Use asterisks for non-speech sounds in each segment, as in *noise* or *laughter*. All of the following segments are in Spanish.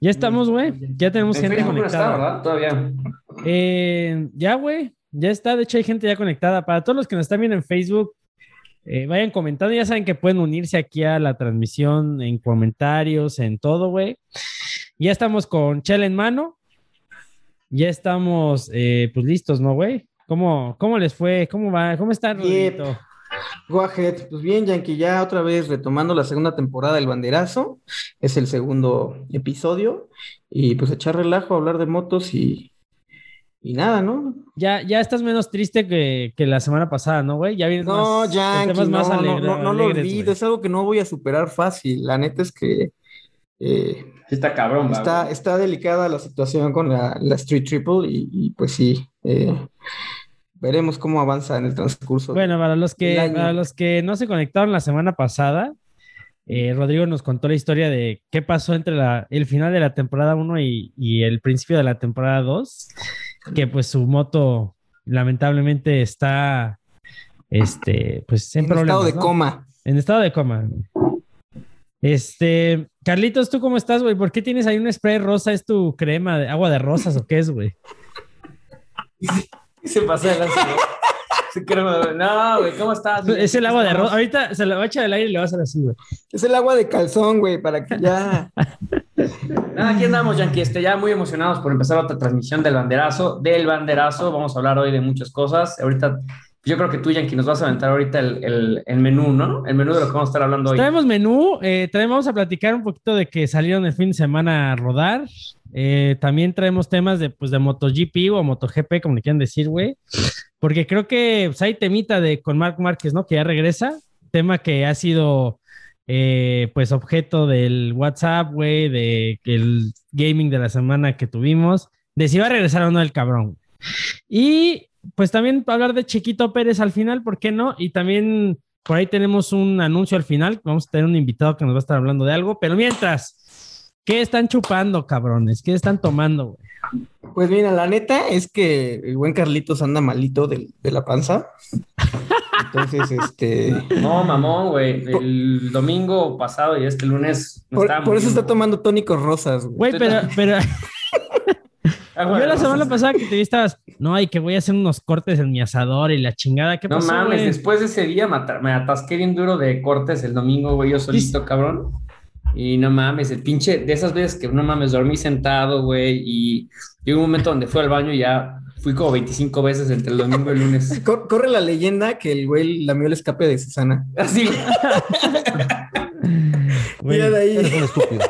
Ya estamos, güey. Ya tenemos En gente Facebook no conectada. está, ¿verdad? Todavía. Eh, ya, güey. Ya está. De hecho, hay gente ya conectada. Para todos los que nos están viendo en Facebook, eh, vayan comentando. Ya saben que pueden unirse aquí a la transmisión en comentarios, en todo, güey. Ya estamos con Chela en mano. Ya estamos, eh, pues listos, ¿no, güey? ¿Cómo, ¿Cómo les fue? ¿Cómo va? ¿Cómo está, Yep. Go ahead. Pues bien, Yankee, ya otra vez retomando la segunda temporada del Banderazo. Es el segundo episodio. Y pues echar relajo, hablar de motos y, y nada, ¿no? Ya, ya estás menos triste que, que la semana pasada, ¿no, güey? Ya vienes No, más, Yankee, temas no, más no, alegre- no, no lo alegres, olvides. güey. Es algo que no voy a superar fácil. La neta es que eh, Sí está cabrón, está, güey. está delicada la situación con la, la Street Triple y, y, pues sí, eh, veremos cómo avanza en el transcurso. Bueno, para los que, año. para los que no se conectaron la semana pasada, eh, Rodrigo nos contó la historia de qué pasó entre la, el final de la temporada 1 y, y el principio de la temporada 2, que pues su moto lamentablemente está, este, pues en, en problemas, estado de ¿no? coma. En estado de coma. Este, Carlitos, ¿tú cómo estás, güey? ¿Por qué tienes ahí un spray rosa? ¿Es tu crema de agua de rosas o qué es, güey? *laughs* Se pasa de lanza, ¿no? Güey. ¿cómo estás? Es el agua de rosa. Ahorita se lo va a echar del aire y le va a hacer así, güey. Es el agua de calzón, güey, para que ya. Nada, *laughs* aquí andamos, Yankee, este, ya muy emocionados por empezar otra transmisión del banderazo. Del banderazo, vamos a hablar hoy de muchas cosas. Ahorita, yo creo que tú, Yankee, nos vas a aventar ahorita el, el- el menú, ¿no? El menú de lo que vamos a estar hablando hoy. Traemos menú, eh, traemos, vamos a platicar un poquito de que salieron el fin de semana a rodar. Eh, también traemos temas de, pues, de MotoGP o MotoGP, como le quieran decir, güey. Porque creo que pues, hay temita de con Marc Márquez, ¿no? Que ya regresa. Tema que ha sido, eh, pues, objeto del WhatsApp, güey, de el gaming de la semana que tuvimos, de si va a regresar o no el cabrón. Y pues también hablar de Chiquito Pérez al final, ¿por qué no? Y también por ahí tenemos un anuncio al final. Vamos a tener un invitado que nos va a estar hablando de algo. Pero mientras, ¿qué están chupando, cabrones? ¿Qué están tomando, güey? Pues mira, la neta es que el buen Carlitos anda malito de, la panza. Entonces, este. *laughs* No, mamón, güey. El domingo pasado y este lunes. Por, eso está tomando tónicos rosas, güey. Güey, pero, *laughs* pero Agua yo la semana rosas. pasada que te vi estabas, no, y que voy a hacer unos cortes en mi asador y la chingada. ¿Qué No pasó, mames, güey? después de ese día me atasqué bien duro de cortes el domingo, güey, yo solito, cabrón. Y no mames, el pinche, de esas veces que no mames, dormí sentado, güey, y llegó un momento donde fui al baño y ya fui como 25 veces entre el domingo y el lunes. *laughs* Cor- corre la leyenda que el güey lamió el escape de Susana. Así, *laughs* güey. Güey, Mira de ahí. Eres un estúpido.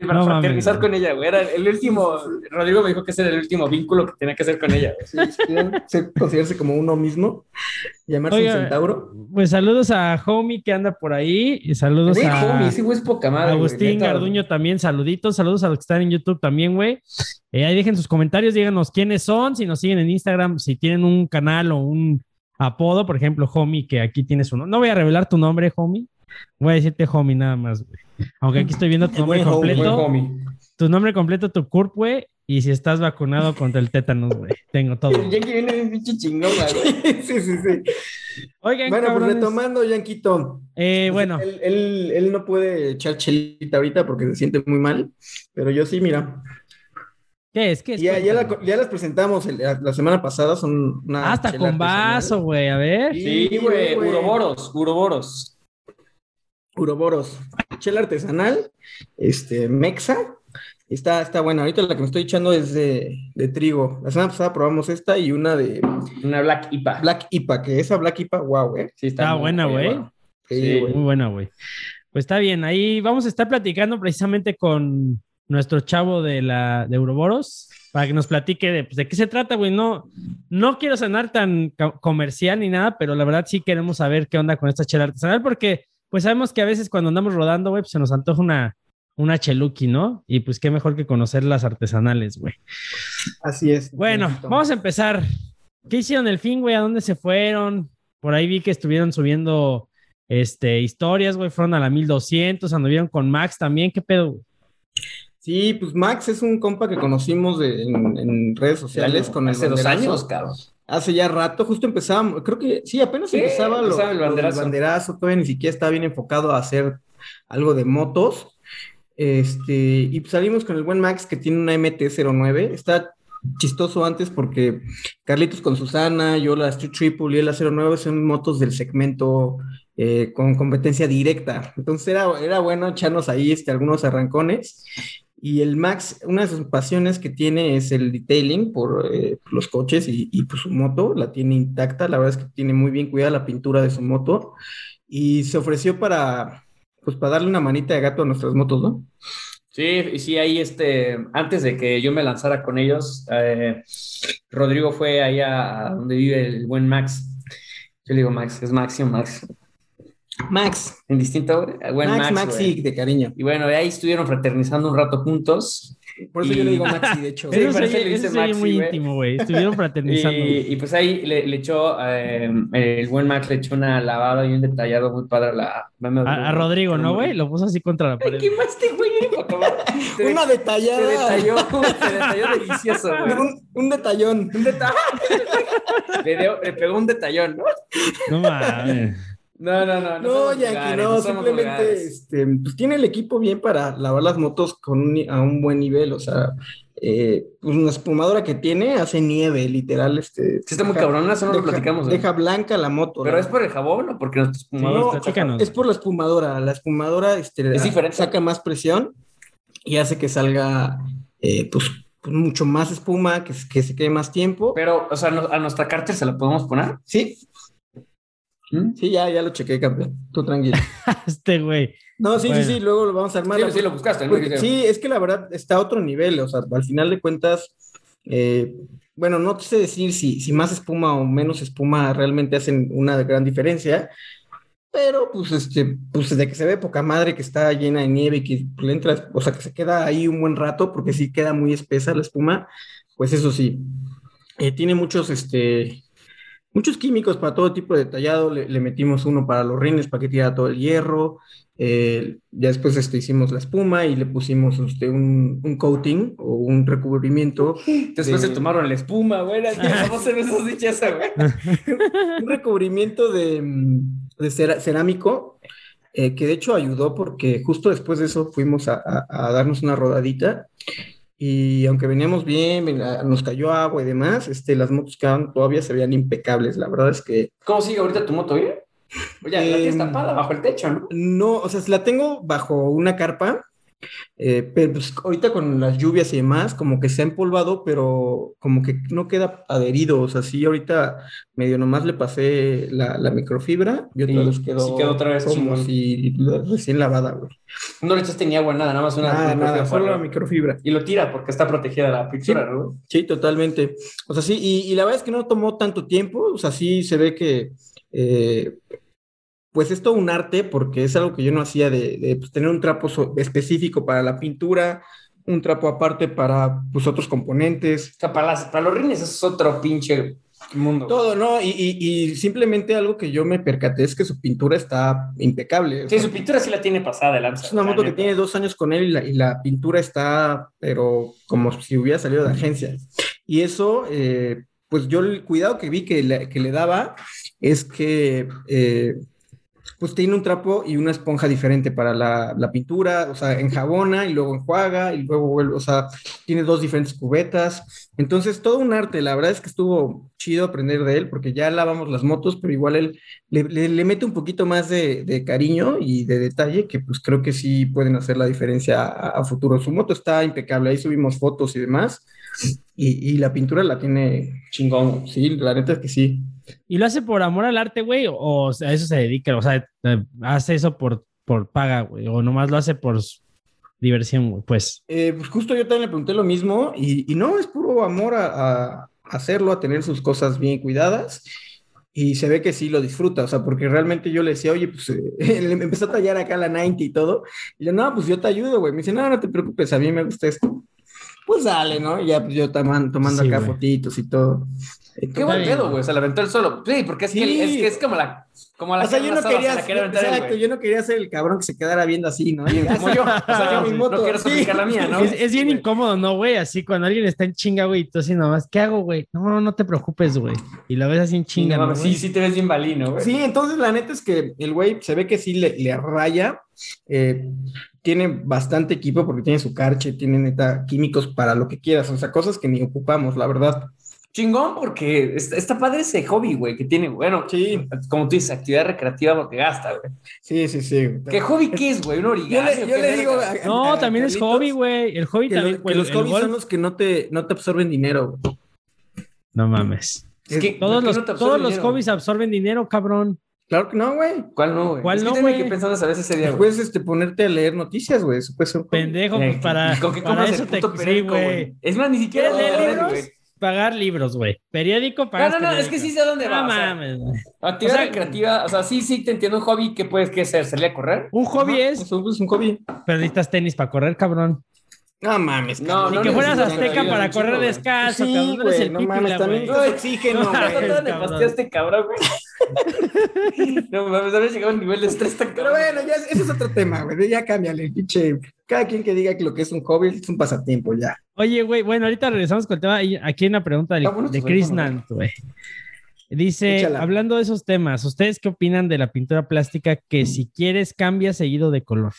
Sí, para No fraternizar güey. con ella, güey. Era el último, Rodrigo me dijo que ese era el último vínculo que tenía que hacer con ella. güey. Sí, considerarse como uno mismo, llamarse Oiga, un centauro. Pues saludos a Homie que anda por ahí. Y saludos Güey, a homie, ese güey es poca madre. güey, Agustín neta. Garduño también. Saluditos. Saludos a los que están en YouTube también, güey. Eh, ahí dejen sus comentarios. Díganos quiénes son. Si nos siguen en Instagram, si tienen un canal o un apodo. Por ejemplo, Homie, que aquí tienes uno. No voy a revelar tu nombre, Homie. Voy a decirte Homie nada más, güey. Aunque aquí estoy viendo tu *laughs* nombre buen homie, Buen completo. homie. Tu nombre completo, tu CURP, güey. Y si estás vacunado contra el tétanos, güey. Tengo todo. *laughs* El Yankee viene bien pinche chingón, güey. sí, sí, sí. Oigan, Bueno, pues cabrones. retomando, Yanquito. Eh, bueno, Él, él, él no puede echar chelita ahorita porque se siente muy mal, pero yo sí, mira. ¿qué es? ¿Qué es? Ya, ya, la- ya las presentamos el- la, la semana pasada, son una Hasta chela con vaso, güey. A ver. Sí, güey, uroboros, uroboros. Uroboros. Chela artesanal, este, Mexa. Está, está buena. Ahorita la que me estoy echando es de, de trigo. La semana pasada probamos esta y una de Una Black IPA. Black IPA, que esa Black IPA, wow, eh. Sí, Está muy buena, güey. bueno. Sí, Sí, güey. Muy buena, güey. Pues está bien. Ahí vamos a estar platicando precisamente con nuestro chavo de la de Euroboros para que nos platique de, pues, de qué se trata, güey. No, no quiero sonar tan co- comercial ni nada, pero la verdad sí queremos saber qué onda con esta chela artesanal porque pues sabemos que a veces cuando andamos rodando, güey, pues se nos antoja una, una cheluqui, ¿no? Y pues qué mejor que conocer las artesanales, güey. Así es. Bueno, vamos a empezar. ¿Qué hicieron el fin, güey? ¿A dónde se fueron? Por ahí vi que estuvieron subiendo este, historias, güey. Fueron a la 1200, anduvieron con Max también. ¿Qué pedo? güey? Sí, pues Max es un compa que conocimos de- en, en redes sociales con el Hace dos años, cabrón. Hace ya rato, justo empezábamos, creo que sí, apenas Sí, empezaba, lo- el lo banderazo. todavía ni siquiera estaba bien enfocado a hacer algo de motos. Este, y salimos con el buen Max que tiene una MT-09. Está chistoso antes porque Carlitos con Susana, yo la Street Triple y el 09 son motos del segmento eh, con competencia directa. Entonces era, era bueno echarnos ahí este, algunos arrancones. Y el Max, una de sus pasiones que tiene es el detailing por, eh, los coches y, y pues su moto, la tiene intacta. La verdad es que tiene muy bien cuidada la pintura de su moto. Y se ofreció para, pues para darle una manita de gato a nuestras motos, ¿no? Sí, y sí, ahí este, antes de que yo me lanzara con ellos, eh, Rodrigo fue ahí a, donde vive el buen Max. Yo le digo Max, es Maxi o Max. Max. Indistinto, buen Max, Max Maxi, de cariño. Y bueno, ahí estuvieron fraternizando un rato juntos. Por eso yo le digo *laughs* Maxi, de hecho. Sí, eso le dice Maxi, muy íntimo, güey. Estuvieron *laughs* fraternizando. y, y, pues ahí le, le echó, eh, el buen Max le echó una lavada y un detallado muy padre a la... A, a Rodrigo, ¿no, güey? Lo puso así contra la pared. ¿Qué más te, güey? *laughs* una detallada. Se detalló, se detalló delicioso, güey. Un, un, detallón. Un detallón. le, dio, le pegó un detallón, ¿no? No mames. No, no, no. No, Yankee, no, no simplemente este, pues tiene el equipo bien para lavar las motos con un, a un buen nivel, o sea, eh, pues una espumadora que tiene hace nieve, literal, este. Sí, está muy cabrona, eso no deja, lo platicamos. ¿eh? Deja blanca la moto. ¿Pero ¿no? es por el jabón o porque nuestra espumadora sí, no, es por la espumadora, la espumadora este, es diferente. saca más presión y hace que salga, eh, pues, mucho más espuma, que, que se quede más tiempo. Pero, o sea, a nuestra cárter se la podemos poner. Sí, ¿Mm? Sí, ya, ya lo chequé, campeón. Tú tranquilo. *laughs* este güey. No, sí, bueno. sí, sí, luego lo vamos a armar. Sí, sí lo buscaste. ¿no? Porque, sí, es que la verdad está a otro nivel. O sea, al final de cuentas, eh, bueno, no sé decir si, si más espuma o menos espuma realmente hacen una gran diferencia. Pero, pues, este, pues, de que se ve poca madre que está llena de nieve y que le entra, o sea, que se queda ahí un buen rato, porque sí queda muy espesa la espuma, pues eso sí. Eh, tiene muchos, este, muchos químicos para todo tipo de detallado. Le, le, metimos uno para los rines para que tira todo el hierro. Eh, ya después este, hicimos la espuma y le pusimos este, un, un coating o un recubrimiento. *laughs* Después de... se tomaron la espuma, güey. *laughs* ¿Cómo se ve esos dichas, güey? *laughs* un recubrimiento de, de cerámico. Eh, que de hecho ayudó porque justo después de eso fuimos a, a, a darnos una rodadita y aunque veníamos bien, nos cayó agua y demás, este, las motos quedaban, todavía se veían impecables. La verdad es que. ¿Cómo sigue ahorita tu moto bien? Oye, eh, la tienes tapada bajo el techo, ¿no? No, o sea, la tengo bajo una carpa, eh, pero pues ahorita con las lluvias y demás, como que se ha empolvado, pero como que no queda adherido. O sea, sí, ahorita medio nomás le pasé la, la microfibra y otra vez quedó, sí quedó otra vez como chingón. si recién lavada, güey. No le echaste ni agua, nada, nada más una nada, nada, solo la microfibra. Y lo tira porque está protegida la pintura, sí, ¿no? Sí, totalmente. O sea, sí, y, y, la verdad es que no tomó tanto tiempo, o sea, sí se ve que. Eh, pues es todo un arte porque es algo que yo no hacía de, de pues, tener un trapo so específico para la pintura, un trapo aparte para pues, otros componentes. O sea, para, las, para los rines es otro pinche mundo. Todo, ¿no? Y, y, y, simplemente algo que yo me percaté es que su pintura está impecable. Sí, o sea, su pintura sí la tiene pasada lanza. Es una moto que tiene dos años con él y la, y la, pintura está, pero como si hubiera salido de agencia. Y eso, eh, pues yo el cuidado que vi que le, que le daba es que... Eh, pues tiene un trapo y una esponja diferente para la, la, pintura, o sea, enjabona y luego enjuaga y luego vuelve, o sea, tiene dos diferentes cubetas. Entonces, todo un arte, la verdad es que estuvo chido aprender de él porque ya lavamos las motos, pero igual él le, le, mete un poquito más de, de, cariño y de detalle que pues creo que sí pueden hacer la diferencia a, a futuro. Su moto está impecable, ahí subimos fotos y demás. Y, y la pintura la tiene chingón, sí, la neta es que sí. ¿Y lo hace por amor al arte, güey? ¿O a eso se dedica? O sea, hace eso por, por paga, güey. O nomás lo hace por diversión, güey. Pues. Eh, pues justo yo también le pregunté lo mismo. Y, y no, es puro amor a, a, hacerlo, a tener sus cosas bien cuidadas. Y se ve que sí lo disfruta, o sea, porque realmente yo le decía, oye, pues eh, *laughs* le empezó a tallar acá la 90 y todo. Y yo, no, pues yo te ayudo, güey. Me dice, no, no te preocupes, a mí me gusta esto. Pues dale, ¿no? Y ya, pues yo tomando, tomando sí, acá güey. fotitos y todo. Qué buen pedo, güey. Se la aventó él solo. Sí, porque es, que, es, que es como la. Como la O sea, yo no quería, se la él, exacto, yo no quería ser el cabrón que se quedara viendo así, ¿no? Y Como yo. O sea, *laughs* yo mi no moto. quiero Sí. la mía, ¿no? Es, es bien incómodo, ¿no, güey? Así cuando alguien está en chinga, güey, y tú así nomás, ¿qué hago, güey? No, no, no te preocupes, güey. Y lo ves así en chinga, No ¿no, sí, sí te ves bien balino, güey. Sí, entonces la neta es que el güey se ve que sí le, le raya. eh, tiene bastante equipo porque tiene su carche, tiene neta químicos para lo que quieras, o sea, cosas que ni ocupamos, la verdad. Chingón, porque está, está padre ese hobby, güey, que tiene. Bueno, Sí. como tú dices, actividad recreativa porque gasta, güey. Sí, sí, sí. ¿Qué hobby qué es, güey? Un Yo origami. le, yo le digo. a- No, a también es Carlitos hobby, güey. El hobby Que, lo- también, que los el hobbies son los que no te, no te absorben dinero. güey. No mames. Es que, Todos ¿por qué los, no todos los dinero? hobbies absorben dinero, cabrón. Claro que no, güey. ¿Cuál no, güey? ¿Cuál es que no, güey? que pensar esa vez ese día. Puedes este, ponerte a leer noticias, güey. Eso puede ser un. Pendejo, Eh, pues para, ¿y con qué para compras eso te sí, güey. Es más, ni siquiera ¿Quieres leer libros? Pagar libros, güey. Periódico, No, pagas no, no, es que sí sé a dónde va. No o sea, mames, güey. actividad O sea, recreativa, o sea, sí, sí, te entiendo un hobby que puedes que hacer, salir a correr. Un hobby Ajá, es, Eso es un hobby. pero necesitas tenis para correr, cabrón. No mames, No, cabrón. Ni no que fueras azteca para un chingo, correr descalzo, Sí, cabrón. No güey, el no mames, pípila, también necesitas oxígeno, *laughs* No, güey. ¿Cuánto cabrón. nefaste a este cabrón, güey? *laughs* No mames, había llegado a un nivel de estrés tan Pero bueno, ya, ese es otro tema, güey. Ya cámbiale, pinche. Cada quien que diga que lo que es un hobby es un pasatiempo, ya. Oye, güey, bueno, ahorita regresamos con el tema. Aquí hay una pregunta del- bueno de tu Chris Nant, güey. Dice, Échala. hablando de esos temas, ¿ustedes qué opinan de la pintura plástica que si quieres cambia seguido de color?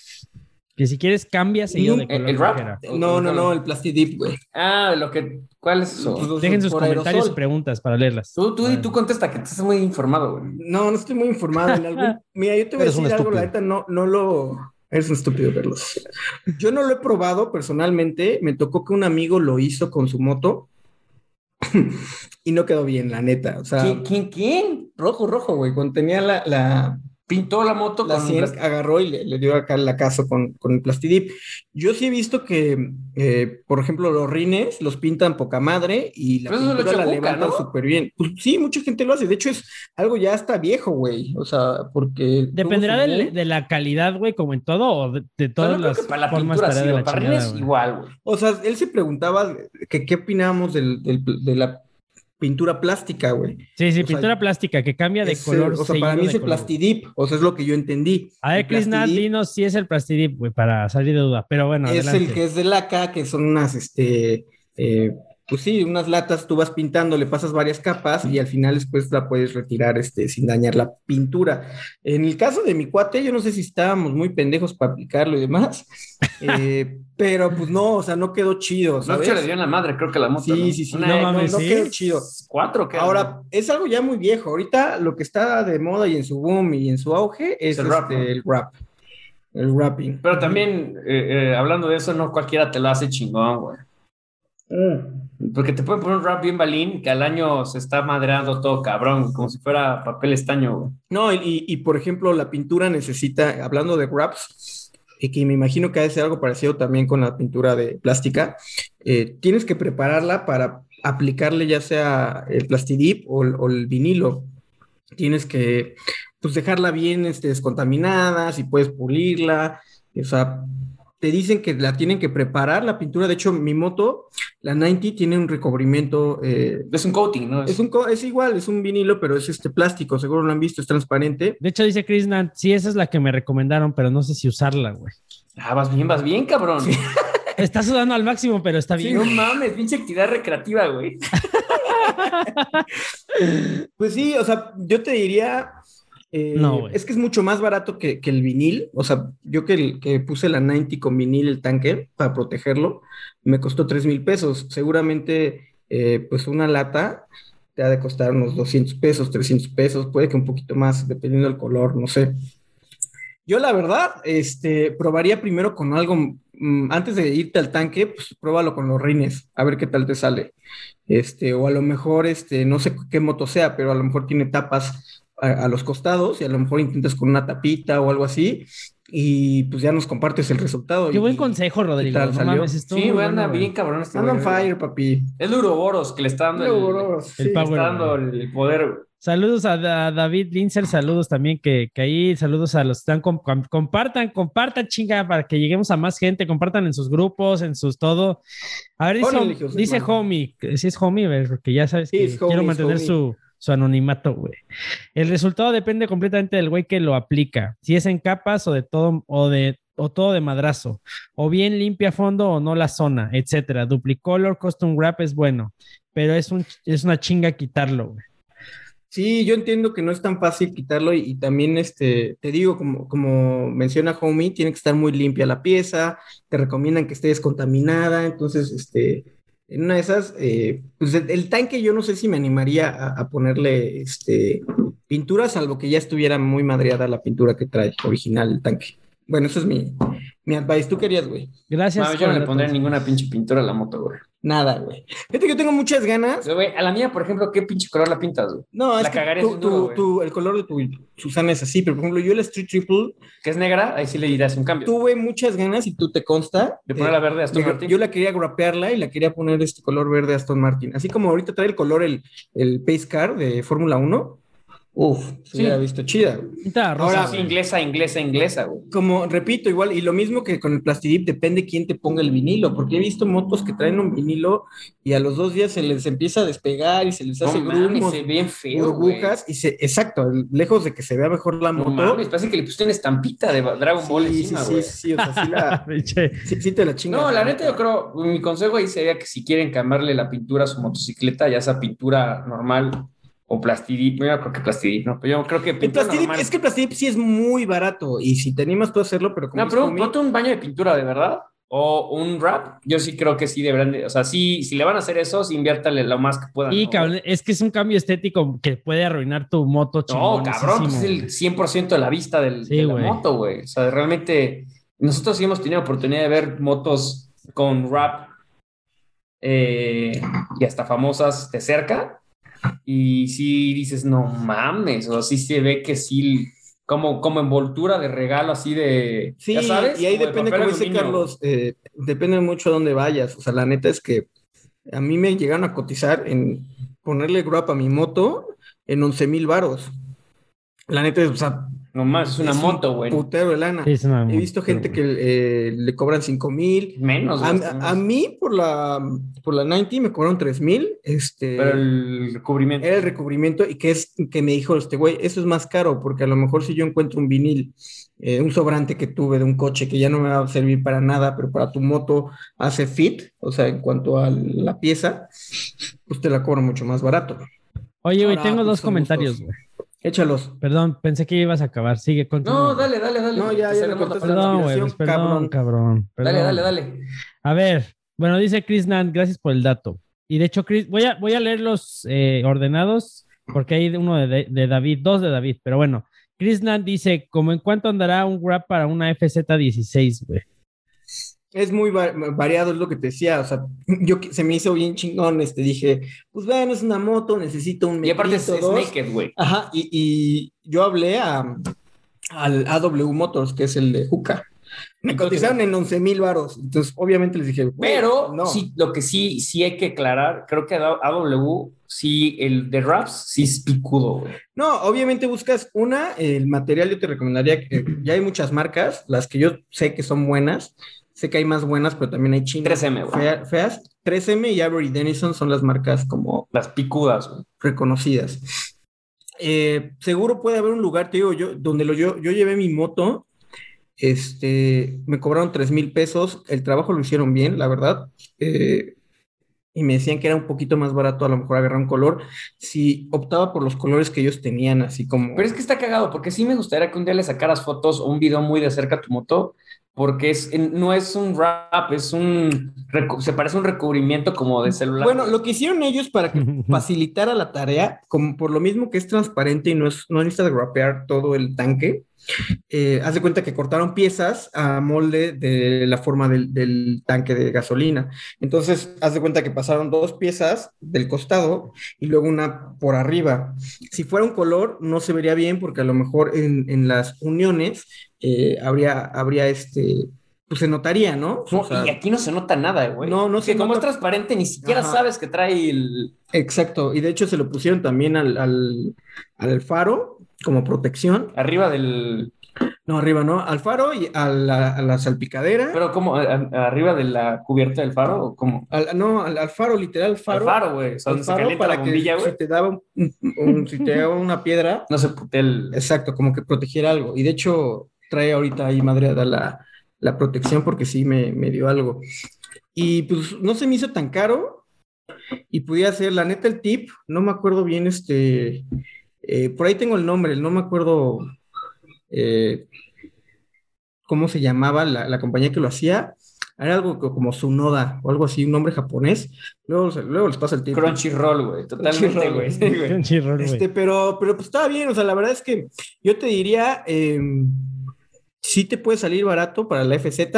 Que si quieres cambia seguido de ¿El- color. el rap? dijera. No, no, no, el Plastidip, güey. Ah, lo que. ¿Cuál es eso? Pues, Dejen sus comentarios y preguntas para leerlas. Tú, tú, y tú contesta que estás muy informado, güey. No, no estoy muy informado. En *laughs* algún... Mira, yo te voy a decir algo, la neta, no, no lo. Eres un estúpido, Carlos. Yo no lo he probado personalmente. Me tocó que un amigo lo hizo con su moto *laughs* y no quedó bien, la neta. O sea, ¿Quién, quién, quién? rojo, rojo, güey. Cuando tenía la, la, Pintó la moto la con 100, las- agarró y le, le dio acá el caso con, con el plastidip. Yo sí he visto que, eh, por ejemplo, los rines los pintan poca madre y la pintura la Cuca, levantan ¿no? súper bien. Pues sí, mucha gente lo hace. De hecho, es algo ya hasta viejo, güey. O sea, porque... Dependerá del- de la calidad, güey, como en todo, o de, de todas no las para la formas pintura sí, de la para chingada, rines igual, güey. O sea, él se preguntaba que qué opinábamos del, del- de la pintura plástica, güey. Sí, sí, o sea, pintura plástica que cambia de Es, color. o sea, para mí es el color. plastidip. O sea, es lo que yo entendí. A ver, Chris Nat, dinos si es el plastidip, güey, para salir de duda. Pero bueno, es adelante. el que es de laca, que son unas, este, eh, pues sí, unas latas, tú vas pintando, le pasas varias capas y al final después la puedes retirar, este, sin dañar la pintura. En el caso de mi cuate, yo no sé si estábamos muy pendejos para aplicarlo y demás, *laughs* eh, pero pues no, o sea, no quedó chido, No se le dio en la madre, creo que la moto. Sí, ¿no? sí, sí, Una no mames, no quedó chido. Cuatro, que Ahora, es algo ya muy viejo. Ahorita lo que está de moda y en su boom y en su auge es El el rap, el rap. El rapping. Pero también, eh, eh, hablando de eso, no cualquiera te lo hace chingón, güey. Mm. Porque te pueden poner un rap bien balín que al año se está madreando todo cabrón, como si fuera papel estaño, güey. No, y, y, por ejemplo, la pintura necesita, hablando de wraps, y que me imagino que ha de ser algo parecido también con la pintura de plástica, eh, tienes que prepararla para aplicarle ya sea el plastidip o el vinilo. Tienes que pues dejarla bien este, descontaminada, si puedes pulirla, o sea, te dicen que la tienen que preparar la pintura. De hecho, mi moto, la 90, tiene un recubrimiento eh, Es un coating, ¿no? es, un, co- es igual, es un vinilo, pero es este plástico, seguro lo han visto, es transparente. De hecho, dice Chris Nat, sí, esa es la que me recomendaron, pero no sé si usarla, güey. Ah, vas bien, vas bien, cabrón. *laughs* Está sudando al máximo, pero está bien. No mames, pinche actividad recreativa, güey. *laughs* Pues sí, o sea, yo te diría, eh, No, güey. es que es mucho más barato que, que el vinil, o sea, yo que, el- que puse la 90 con vinil el tanque para protegerlo, me costó 3 mil pesos, seguramente eh, pues una lata te ha de costar unos 200 pesos, 300 pesos, puede que un poquito más, dependiendo del color, no sé. Yo la verdad, este, probaría primero con algo, mm, antes de irte al tanque, pues pruébalo con los rines, a ver qué tal te sale. Este, o a lo mejor, este, no sé qué moto sea, pero a lo mejor tiene tapas a, a los costados y a lo mejor intentas con una tapita o algo así y pues ya nos compartes el resultado. Qué buen consejo, Rodrigo. tal No salió? mames, estuvo Sí, anda bueno, bien cabrón este Anda on güey. fire, papi. Es Uroboros que le está dando el, Luego, El sí. power. está dando el poder. güey. Saludos a, a David Linzer, saludos también que, que ahí, saludos a los que están, com- com- compartan, compartan chinga para que lleguemos a más gente, compartan en sus grupos, en sus todo. A ver, dice, José dice homie, si es homie, porque ya sabes Sí, que es homie, quiero mantener su, su anonimato, güey. El resultado depende completamente del güey que lo aplica, si es en capas o de todo, o de o todo de madrazo, o bien limpia fondo o no la zona, etcétera. Duplicolor, custom wrap es bueno, pero es, un, es una chinga quitarlo, güey. Sí, yo entiendo que no es tan fácil quitarlo y, y también, este, te digo, como, como menciona Homie, tiene que estar muy limpia la pieza, te recomiendan que esté descontaminada, entonces, este, en una de esas, eh, pues el, el tanque yo no sé si me animaría a, a ponerle, este, pintura, salvo que ya estuviera muy madreada la pintura que trae original el tanque. Bueno, eso es mi, mi advice. ¿Tú querías, güey? Gracias. Mames, yo no le pondré ninguna pinche pintura a la moto, güey. Nada, güey. Fíjate que yo tengo muchas ganas. güey, a la mía, por ejemplo, ¿qué pinche color la pintas, güey? No, es La que cagaré tú- el color de tu Susana es así, pero por ejemplo, yo el Street Triple Que es negra, ahí sí le dirás un cambio. tuve muchas ganas y tú te consta. De ponerla eh, verde a Aston de- Martin. Yo la quería grapearla y la quería poner este color verde Aston Martin. Así como ahorita trae el color el, el Pace Car de Fórmula 1. Uf, se Sí. hubiera visto chida. güey. Ahora, Sí, güey. inglesa, inglesa, inglesa, güey. Como repito, igual, y lo mismo que con el Plastidip, depende quién te ponga el vinilo, porque he visto motos que traen un vinilo y a los dos días se les empieza a despegar y se les No hace mames, grumos, se ve bien feo, güey. burbujas, y se, exacto, lejos de que se vea mejor la No moto. mames, parece que le pusiste una estampita de Dragon Ball sí, sí, encima, sí, güey. sí, o sea, sí, la- *laughs* sí- sí te la chingas. No, la neta yo creo, mi consejo ahí sería que si quieren cambiarle la pintura a su motocicleta, ya sea pintura normal o plastidip, yo no creo que plastidip, no, pero yo creo que pintura Plastidip, normal. es que Plastidip sí es muy barato y si te animas tú a hacerlo, pero como No, es pero ponte un baño de pintura de verdad o un wrap, yo sí creo que sí deberán, de- o sea, sí, si le van a hacer eso, sí inviértale lo más que puedan. Y ¿no? cabrón, es que es un cambio estético que puede arruinar tu moto No, cabrón, pues es el 100% de la vista del, Sí, de la moto, güey. O sea, realmente, nosotros sí hemos tenido oportunidad de ver motos con wrap eh, y hasta famosas de cerca. Y sí dices, no mames, o sí se ve que sí, como, como envoltura de regalo así de, Sí, ya sabes, y ahí como depende, como dice. Carlos, eh, depende mucho de dónde vayas. O sea, la neta es que a mí me llegaron a cotizar en ponerle grab a mi moto en 11 mil varos. La neta es, o sea, No más, es una es moto, güey. putero de lana. Sí, es una He visto gente que eh, le cobran 5 mil. Menos, A, güey, a- a mí por la, por la 90 me cobraron 3 mil. Este, Pero el recubrimiento. era el recubrimiento y que es que me dijo este güey, eso es más caro porque a lo mejor si yo encuentro un vinil, eh, un sobrante que tuve de un coche que ya no me va a servir para nada, pero para tu moto hace fit, o sea, en cuanto a la pieza, pues te la cobro mucho más barato. Oye, güey, tengo dos comentarios, güey. Échalos. Perdón, pensé que ibas a acabar. Sigue, continúa. No, dale, dale, dale. No, ya, ya palabra. Perdón, güey, pues, perdón, cabrón. cabrón. Dale, perdón. dale, dale. A ver, bueno, dice Chris Nan, gracias por el dato. Y de hecho, Chris, voy a, voy a leer los eh, ordenados, porque hay uno de, de David, dos de David, pero bueno. Chris Nan dice, ¿cómo en cuánto andará un grab para una FZ16, güey? Es muy va- variado, es lo que te decía, o sea, *laughs* yo se me hizo bien chingón, este, dije, pues bueno, es una moto, necesito un Y aparte es, naked, güey. Ajá, y, y yo hablé a, al AW Motors, que es el de Juca. Me cotizaron en 11 mil varos. Entonces, obviamente les dije, Pero no. sí, lo que sí, sí hay que aclarar, creo que AW, sí, el de Raps, sí es picudo, güey. No, obviamente buscas una, el material yo te recomendaría que ya hay muchas marcas, las que yo sé que son buenas, sé que hay más buenas, pero también hay chinas 3M, güey. fea- feas. 3M y Avery Dennison son las marcas como Las picudas, güey. reconocidas. Eh, seguro puede haber un lugar, te digo, yo, donde lo, yo, yo llevé mi moto, este, me cobraron tres mil pesos, el trabajo lo hicieron bien, la verdad, eh, y me decían que era un poquito más barato a lo mejor agarrar un color, si optaba por los colores que ellos tenían, así como... Pero es que está cagado, porque sí me gustaría que un día le sacaras fotos o un video muy de cerca a tu moto, porque es, no es un wrap, es un, se parece a un recubrimiento como de celular. Bueno, lo que hicieron ellos para que *laughs* facilitara la tarea, como por lo mismo que es transparente y no, es, no necesitas grapear todo el tanque, eh, haz de cuenta que cortaron piezas a molde de la forma del, del tanque de gasolina. Entonces, haz de cuenta que pasaron dos piezas del costado y luego una por arriba. Si fuera un color, no se vería bien porque a lo mejor en, en las uniones eh, habría, habría este, pues se notaría, ¿no? No, O sea, y aquí no se nota nada, güey. No, no se como nota. es transparente, ni siquiera Ajá. sabes que trae el. Exacto, y de hecho se lo pusieron también al, al, al faro como protección. Arriba del. No, arriba, ¿no? Al faro y a la, a la salpicadera. Pero como arriba de la cubierta del faro, o como. Al- no, al, al faro, literal, Al faro. faro, güey. O sea, al donde se faro calienta la para que bombilla, si te daba un- un- un- si te daba una piedra, *laughs* No se pute el. exacto, como que protegiera algo. Y de hecho, trae ahorita ahí madre da la, la protección porque sí me, me dio algo. Y pues no se me hizo tan caro y podía hacer, la neta, el tip, no me acuerdo bien, este, eh, por ahí tengo el nombre, no me acuerdo eh, cómo se llamaba la, la compañía que lo hacía. Era algo co- como Sunoda o algo así, un nombre japonés. Luego, luego les pasa el tip. Crunchyroll, güey. Totalmente, Crunchyroll, *laughs* güey. Crunchyroll, güey. Este, pero, pero pues estaba bien, o sea, la verdad es que yo te diría, eh, sí te puede salir barato para la FZ,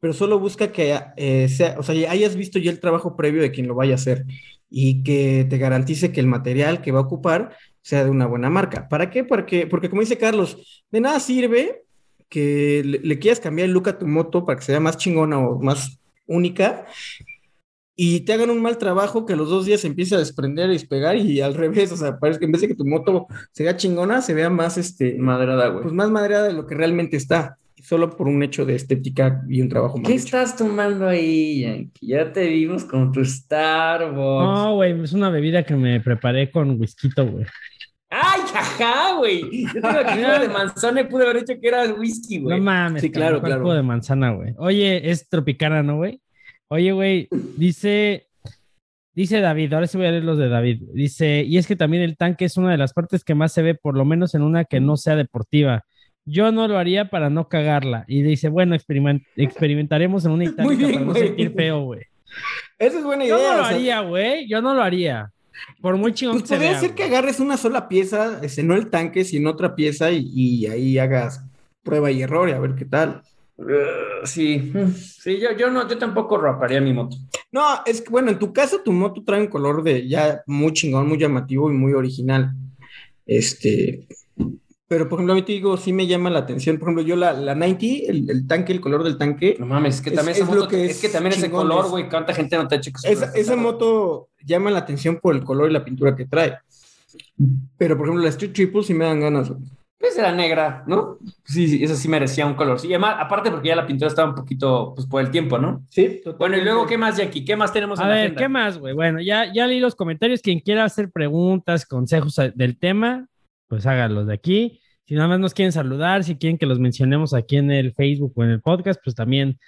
pero solo busca que eh, sea, o sea, ya hayas visto ya el trabajo previo de quien lo vaya a hacer y que te garantice que el material que va a ocupar sea de una buena marca. ¿Para qué? Porque, porque como dice Carlos, de nada sirve que le, le quieras cambiar el look a tu moto para que sea más chingona o más única y te hagan un mal trabajo que los dos días se empiece a desprender y despegar y al revés, o sea, parece que en vez de que tu moto se vea chingona, se vea más, este, Madrada, güey. pues más madreada de lo que realmente está, solo por un hecho de estética y un trabajo mal ¿Qué hecho. estás tomando ahí, Yankee? Ya te vimos con tu Starbucks. No, güey, es una bebida que me preparé con whisky, güey. ¡Ay, ajá, güey! Yo tengo aquí jugo de *laughs* manzana y pude haber dicho que era whisky, güey. No mames, Sí, claro, cabrón, ¿cuál claro. de manzana, güey. Oye, es tropicana, ¿no, güey? Oye, güey, dice, dice David, ahora sí voy a leer los de David. Dice, y es que también el tanque es una de las partes que más se ve, por lo menos en una que no sea deportiva. Yo no lo haría para no cagarla. Y dice, bueno, experiment- experimentaremos en una itálica bien, para no sentir feo, güey. Esa es buena Yo idea. no lo sea, haría, güey. Yo no lo haría. Por muy chingón pues que se podría vea, ser que agarres una sola pieza, este, no el tanque, sino otra pieza y, y ahí hagas prueba y error y a ver qué tal. Uh, sí, sí, yo, yo no, yo tampoco raparía mi moto. No, es que bueno, en tu caso tu moto trae un color de ya muy chingón, muy llamativo y muy original. Este, pero por ejemplo, a mí te digo, sí me llama la atención. Por ejemplo, yo la, la 90, el, el tanque, el color del tanque, No mames, es que también es esa lo moto, que es, es que también ese color, güey, cuánta gente no te ha hecho que esa, esa moto llama la atención por el color y la pintura que trae. Pero por ejemplo, la Street Triple sí me dan ganas. güey. Pues era negra, ¿no? Sí, sí, esa sí merecía un color. Sí, además, aparte porque ya la pintura estaba un poquito, pues por el tiempo, ¿no? Sí, Bueno, y luego, ¿qué más, Jackie? ¿Qué más tenemos A en la ver, agenda? ¿qué más, güey? Bueno, ya, ya leí los comentarios. Quien quiera hacer preguntas, consejos a- del tema, pues hágalos de aquí. Si nada más nos quieren saludar, si quieren que los mencionemos aquí en el Facebook o en el podcast, pues también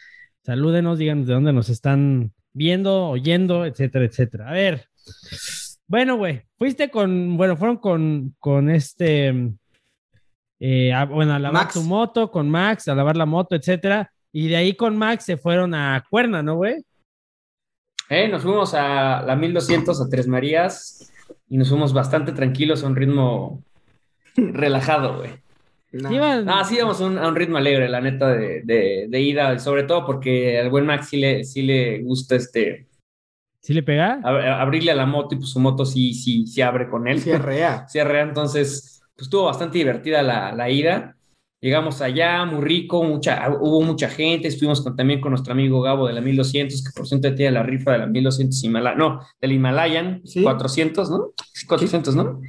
salúdenos, díganos de dónde nos están viendo, oyendo, etcétera, etcétera. A ver. Bueno, güey, fuiste con, bueno, fueron con, con este, eh, a- bueno, a lavar Max. tu moto, con Max, a lavar la moto, etcétera. Y de ahí con Max se fueron a Cuerna, ¿no, güey? Eh, nos fuimos a la 1200 a Tres Marías y nos fuimos bastante tranquilos a un ritmo relajado, güey. Iban- Ah, sí, íbamos a un, a un ritmo alegre, la neta, de, de, de ida, y sobre todo porque al buen Max sí le, sí le gusta este, ¿Sí le pega? ab- abrirle a la moto y pues su moto sí, sí, sí abre con él. Sí, arrea. *laughs* Entonces, pues estuvo bastante divertida la, la ida. Llegamos allá, muy rico, mucha, hubo mucha gente, estuvimos con- también con nuestro amigo Gabo de la 1200, que por cierto tiene la rifa de la 1200 Himalaya, no, del Himalayan, Sí. 400, ¿no? 400, ¿no?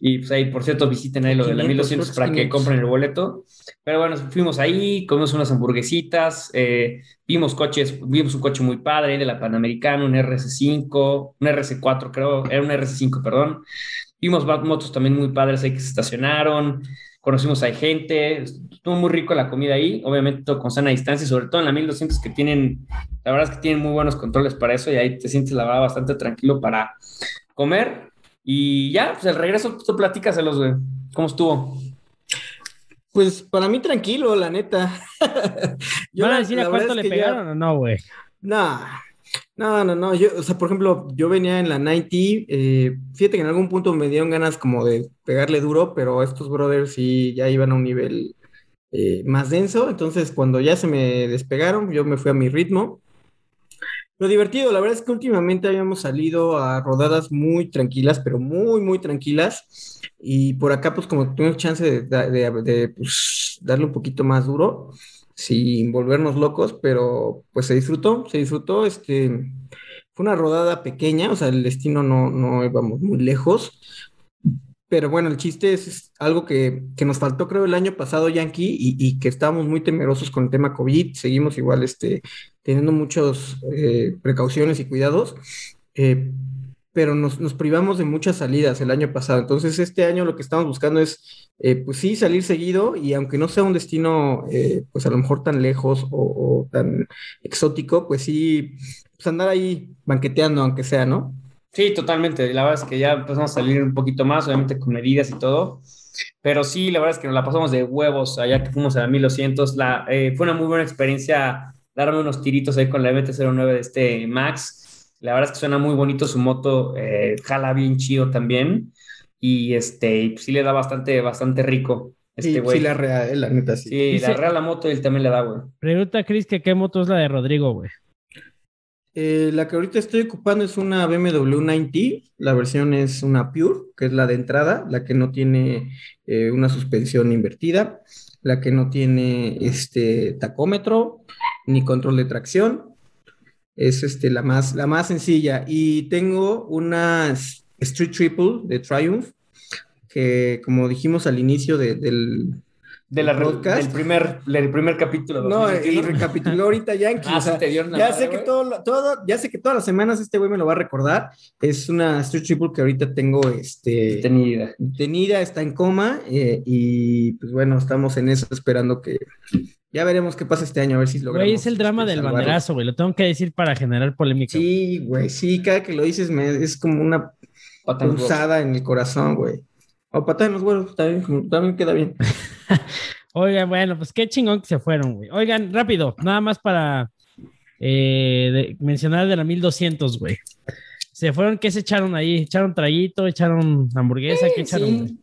Y pues ahí, por cierto, visiten ahí lo de la 500, 1200 creo que para es que 500. compren el boleto. Pero bueno, fuimos ahí, comimos unas hamburguesitas, eh, vimos coches, vimos un coche muy padre de la Panamericana, un RS5, un RS4 creo, era un RS5, perdón. Vimos motos también muy padres ahí que se estacionaron, conocimos a gente, estuvo muy rico la comida ahí, obviamente todo con sana distancia, sobre todo en la 1200 que tienen, la verdad es que tienen muy buenos controles para eso y ahí te sientes la verdad bastante tranquilo para comer. Y ya, pues el regreso, tú platícaselos, güey. ¿Cómo estuvo? Pues para mí tranquilo, la neta. *laughs* Yo ¿Van a la- decir a cuánto le que ya- pegaron o no, güey? No, no, no, no. Yo, o sea, por ejemplo, yo venía en la 90. eh, fíjate que en algún punto me dieron ganas como de pegarle duro, pero estos brothers sí ya iban a un nivel eh, más denso. Entonces, cuando ya se me despegaron, yo me fui a mi ritmo. Lo divertido, la verdad es que últimamente habíamos salido a rodadas muy tranquilas, pero muy, muy tranquilas. Y por acá, pues como tuvimos chance de, de- de, pues, darle un poquito más duro, sin volvernos locos, pero pues se disfrutó, se disfrutó, este, fue una rodada pequeña, o sea, el destino no, no íbamos muy lejos, pero bueno, el chiste es, algo que, nos faltó, creo, el año pasado, Yankee, y, que estábamos muy temerosos con el tema COVID. Seguimos igual este, teniendo muchas eh, precauciones y cuidados, eh, pero nos, privamos de muchas salidas el año pasado. Entonces, este año lo que estamos buscando es, eh, pues sí, salir seguido y aunque no sea un destino, pues a lo mejor tan lejos o, o tan exótico, pues sí, pues andar ahí banqueteando, aunque sea, ¿no? Sí, totalmente. La verdad es que ya empezamos a salir un poquito más, obviamente con medidas y todo. Pero sí, la verdad es que nos la pasamos de huevos allá que fuimos a la 1200. La, eh, fue una muy buena experiencia darme unos tiritos ahí con la MT-09 de este Max. La verdad es que suena muy bonito su moto, eh, jala bien chido también. Y este, pues sí le da bastante, bastante rico. Este sí, sí, la real, la neta, sí. Sí, la real la moto él también le da, güey. Pregunta Chris que qué moto es la de Rodrigo, güey. Eh, la que ahorita estoy ocupando es una BMW 90, la versión es una Pure, que es la de entrada, la que no tiene eh, una suspensión invertida, la que no tiene este tacómetro ni control de tracción, es este, la, más, la más sencilla. Y tengo una Street Triple de Triumph, que como dijimos al inicio del, de la del primer, del primer capítulo. No, y recapituló ahorita Yankee. *laughs* Ah, ya sé que todo, todo, ya sé que todas las semanas este güey me lo va a recordar. Es una Street Triple que ahorita tengo este tenida. Tenida, está en coma. Eh, y pues bueno, estamos en eso esperando que. Ya veremos qué pasa este año, a ver si logramos. Güey, es el drama del banderazo, güey. Lo tengo que decir para generar polémica. Sí, güey, sí, cada que lo dices me, es como una pulsada en el corazón, güey. O patada en los huevos, también, también queda bien. *laughs* Oigan, bueno, pues qué chingón que se fueron, güey. Oigan, rápido, nada más para eh, mencionar de la 1200, güey. Se fueron, ¿qué se echaron ahí? ¿Echaron traguito? ¿Echaron hamburguesa? ¿Qué echaron?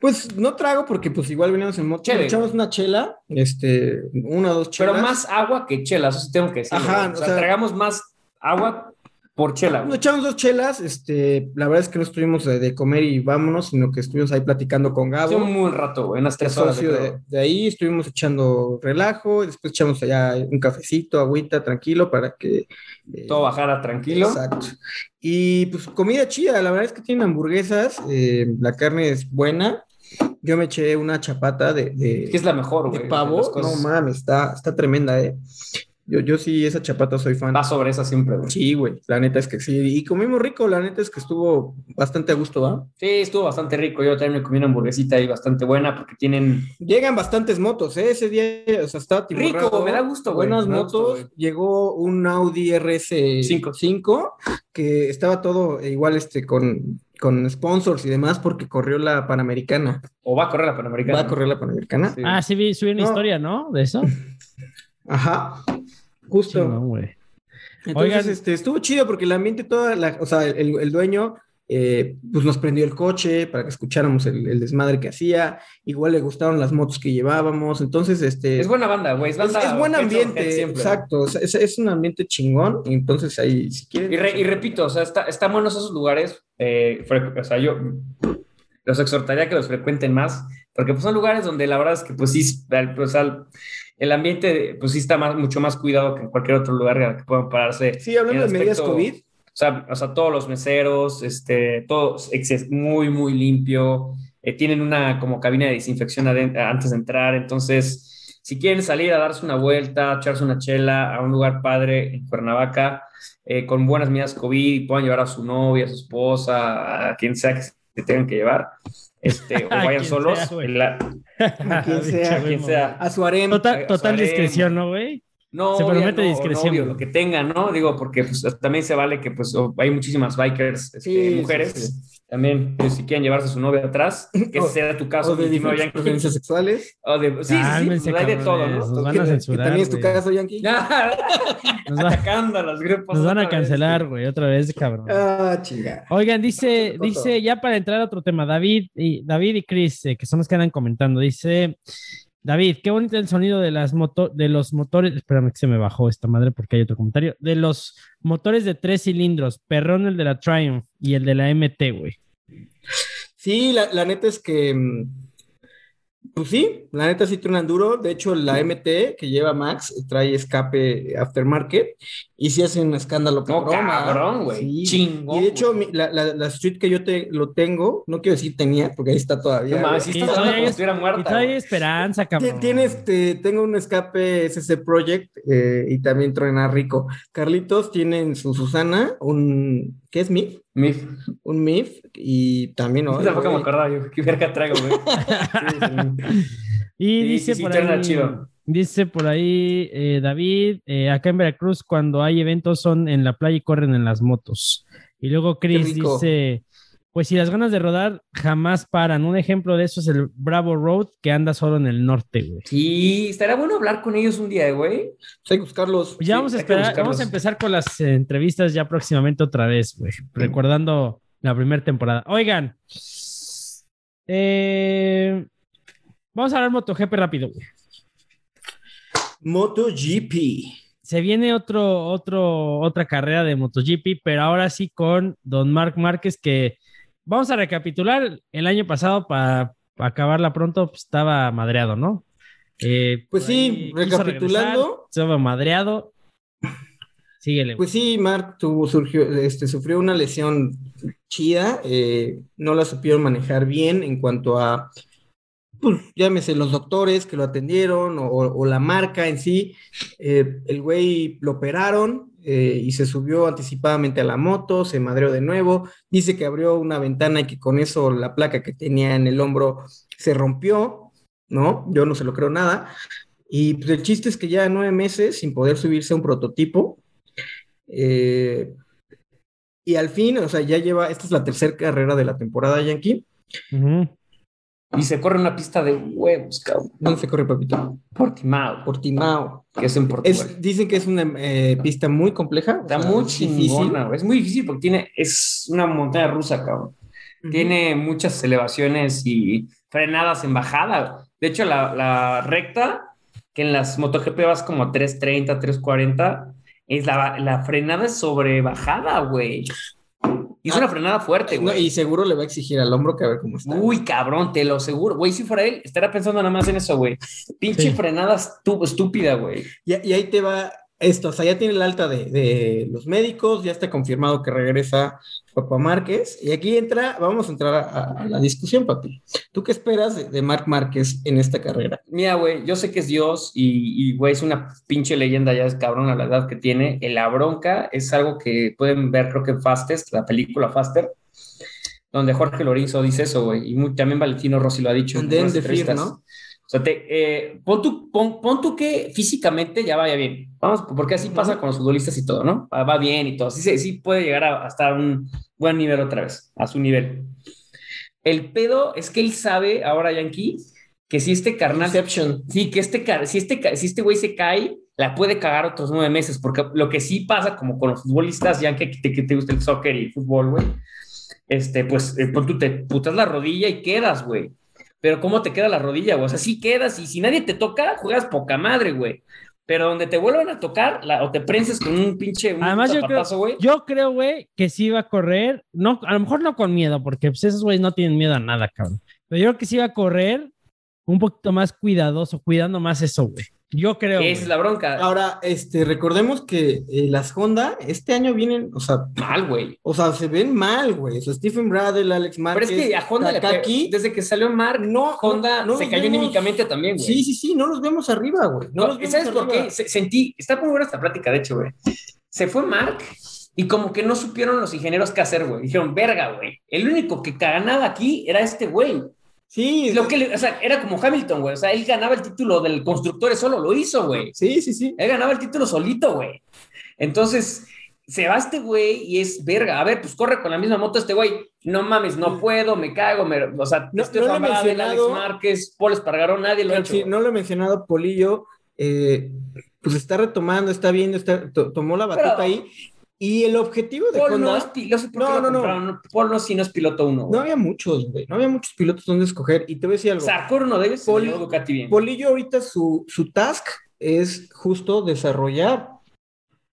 Pues no trago porque pues igual veníamos en moto. Echamos una chela, este, una o dos chelas. Pero más agua que chela, eso tengo que decir. Ajá, o, sea, tragamos más agua por chela. Nos echamos dos chelas, este, la verdad es que no estuvimos de, comer y vámonos, sino que estuvimos ahí platicando con Gabo. un muy rato, güey, unas tres horas. De, ahí estuvimos echando relajo, después echamos allá un cafecito, agüita, tranquilo, para que... Eh, Todo bajara tranquilo. Exacto. Y pues comida chida, la verdad es que tienen hamburguesas, eh, la carne es buena. Yo me eché una chapata de... de que es la mejor, güey. De pavo, no mames, está, está tremenda, eh. Yo, yo sí, esa chapata soy fan. Va sobre esa siempre, güey. Sí, güey. La neta es que sí. Y comimos rico, la neta es que estuvo bastante a gusto, ¿va? Sí, estuvo bastante rico. Yo también me comí una hamburguesita ahí bastante buena porque tienen. Llegan bastantes motos, ¿eh? Ese día, o sea, estaba Rico, me da gusto, güey. Buenas motos. Llegó un Audi RS5 que estaba todo igual este con con sponsors y demás porque corrió la Panamericana. ¿O va a correr la Panamericana? Va a correr la Panamericana. Ah, sí, vi, subí una historia, ¿no? De eso. *laughs* Ajá. Justo. Entonces, Oigan. este, estuvo chido porque el ambiente, toda la, o sea, el, dueño, eh, pues nos prendió el coche para que escucháramos el, desmadre que hacía. Igual le gustaron las motos que llevábamos. Entonces, este. Es buena banda, güey. Es, es, buen ambiente, exacto. es, un ambiente chingón. Entonces, ahí, si quieren. Y, repito, o sea, está, están buenos esos lugares. Eh, o sea, yo los exhortaría que los frecuenten más, porque pues, son lugares donde la verdad es que, pues sí, pues, al, el ambiente, pues sí está más, mucho más cuidado que en cualquier otro lugar que puedan pararse. Sí, hablando de medidas COVID. O sea, o sea, todos los meseros, este, todo es muy, muy limpio. Eh, tienen una como cabina de desinfección antes de entrar. Entonces, si quieren salir a darse una vuelta, echarse una chela a un lugar padre en Cuernavaca, eh, con buenas medidas COVID, y puedan llevar a su novia, a su esposa, a quien sea que se tengan que llevar, este, o *laughs* vayan solos. a quien *laughs* sea, quien sea. A su harem. Total, discreción, ¿no, güey? No, se permite discreción. lo que tengan, ¿no? Digo, porque pues, también se vale que pues hay muchísimas bikers, este, mujeres. También, pues, si quieren llevarse a su novia atrás, que *laughs* ese sea tu caso. O de diferentes sexuales. O de, sí, sí, sí, hay de todo, ¿no? Nos van a censurar, también es tu caso, Yankee. *laughs* nos Atacando a los grupos. Nos van a cancelar, güey, otra vez, cabrón. Ah, chinga. Oigan, dice, dice, ya para entrar a otro tema, David y, David y Chris, eh, que son los que andan comentando, dice... David, qué bonito el sonido de, las moto de los motores. Espérame que se me bajó esta madre porque hay otro comentario. De los motores de tres cilindros, perrón el de la Triumph y el de la MT, güey. Sí, la, neta es que mm, Pues sí, la neta sí truenan duro. De hecho, la MT que lleva Max trae escape aftermarket y sí hacen un escándalo No, cabrón, ¿ah? cabrón, güey. Sí. Chingón. Y de hecho, mi- la, la, la Street que yo te, lo tengo, no quiero decir tenía, porque ahí está todavía. No sí Y todavía estuviera Y muerta. todavía hay güey. esperanza, cabrón. Tiene este, tengo un escape SC Project eh, y también truena rico. Carlitos tiene en su Susana un, ¿qué es MIF? Mif. Un MIF y también, ¿no? Tampoco me acordaba yo. ¿Qué verga traigo, güey? *laughs* Y Sí, dice sí, por ahí, chido. dice por ahí eh, David, eh, acá en Veracruz cuando hay eventos son en la playa y corren en las motos. Y luego Chris dice, pues si las ganas de rodar jamás paran. Un ejemplo de eso es el Bravo Road que anda solo en el norte, güey. Sí, estaría bueno hablar con ellos un día, güey. Hay que buscarlos. Pues ya Sí, vamos a esperar, buscarlos. vamos a empezar con las eh, entrevistas ya próximamente otra vez, güey. Recordando la primera temporada. Oigan, eh, vamos a hablar MotoGP rápido, güey. MotoGP. Se viene otro, otro, otra carrera de MotoGP, pero ahora sí con Don Marc Márquez, que vamos a recapitular el año pasado para acabarla pronto, pues, estaba madreado, ¿no? Eh, Pues sí, recapitulando. regresar, Estaba madreado. Síguele. Pues sí, Mark tuvo, surgió, este, sufrió una lesión chida, eh, no la supieron manejar bien en cuanto a, pues llámese los doctores que lo atendieron o, o la marca en sí. Eh, el güey lo operaron eh, y se subió anticipadamente a la moto, se madreó de nuevo, dice que abrió una ventana y que con eso la placa que tenía en el hombro se rompió, ¿no? Yo no se lo creo nada. Y pues el chiste es que ya nueve meses sin poder subirse a un prototipo. Eh, y al fin, o sea, ya lleva, esta es la tercera carrera de la temporada Yankee. Ujú. Y se corre una pista de huevos, cabrón. ¿Dónde se corre, papito? Portimao, Portimao. que es en Portugal. Es, dicen que es una eh, pista muy compleja. o Está sea, muy chingona. Es muy difícil porque tiene, es una montaña rusa, cabrón. Tiene muchas elevaciones y frenadas en bajada. De hecho, la, la recta, que en las MotoGP vas como a 330, 340, es la, la frenada es sobre bajada, güey. Y es Ah, una frenada fuerte, No, güey. y seguro le va a exigir al hombro que a ver cómo está. Uy, cabrón, te lo aseguro. Güey, si fuera él, estaría pensando nada más en eso, güey. Pinche Sí. frenada estúpida, güey. Y, y ahí te va esto, o sea, ya tiene el alta de, de los médicos, ya está confirmado que regresa Papá Márquez. Y aquí entra, vamos a entrar a, a la discusión, papi. ¿Tú qué esperas de, de Marc Márquez en esta carrera? Mira, güey, yo sé que es Dios y, güey, es una pinche leyenda, ya es cabrón a la edad que tiene. En la bronca es algo que pueden ver, creo que en Fastest, la película Faster, donde Jorge Lorenzo dice eso, güey, y también Valentino Rossi lo ha dicho. en And then the fear. ¿no? O sea, te, eh, pon, tú, pon, pon tú que físicamente ya vaya bien. Vamos, porque así pasa con los futbolistas y todo, ¿no? Va va bien y todo. Sí, sí puede llegar a, a estar a un buen nivel otra vez, a su nivel. El pedo es que él sabe, ahora Yankee, que si este carnal Inception. Sí, que este, si este, si este güey se cae, la puede cagar otros nueve meses, porque lo que sí pasa, como con los futbolistas, ya que te, que te gusta el soccer y el fútbol, güey, este, pues, eh, pues tú te putas la rodilla y quedas, güey. Pero ¿cómo te queda la rodilla, güey? O sea, sí quedas y si nadie te toca, juegas poca madre, güey. Pero donde te vuelvan a tocar, la, o te prenses con un pinche un Además, yo creo, yo creo, güey, que sí va a correr. No, a lo mejor no con miedo, porque pues, esos güeyes no tienen miedo a nada, cabrón. Pero yo creo que sí va a correr un poquito más cuidadoso, cuidando más eso, güey. Yo creo. Esa es la bronca. Ahora, este, recordemos que eh, las Honda este año vienen, o sea, Mal, güey. o sea, se ven mal, güey. O sea, Stephen Bradley, Alex Pero Márquez, es que a Honda, le Takaki, pe- desde que salió Mark, no, Honda no- no se cayó vemos- anímicamente también, güey. Sí, sí, sí, no los vemos arriba, güey. No, No, los vemos ¿Sabes por qué? Se- sentí, está muy buena esta plática, de hecho, güey. Se fue Mark y como que no supieron los ingenieros qué hacer, güey. Dijeron, verga, güey. El único que ganaba aquí era este güey. Sí, Lo que le- o sea, era como Hamilton, güey. O sea, él ganaba el título del constructor solo, lo hizo, güey. sí, sí, sí. Él ganaba el título solito, güey. Entonces, se va este güey y es verga. A ver, pues corre con la misma moto este güey. No mames, no puedo, me cago. Me, o sea, No- este no lo he Van Bradley, Alex mencionado. Márquez, Paul Espargaró, nadie lo ha hecho. sí, no lo he mencionado, Polillo, eh, pues está retomando, está viendo, está, to- tomó la batuta Pero- ahí. Y el objetivo de Paul no Honda, es piloto. No, no, no. no. Paul no, sí no es piloto uno. no güey. había muchos, güey. No había muchos pilotos donde escoger. Y te voy a decir algo. Sarkor no debe ser Ducati bien. Polillo ahorita su, su task es justo desarrollar.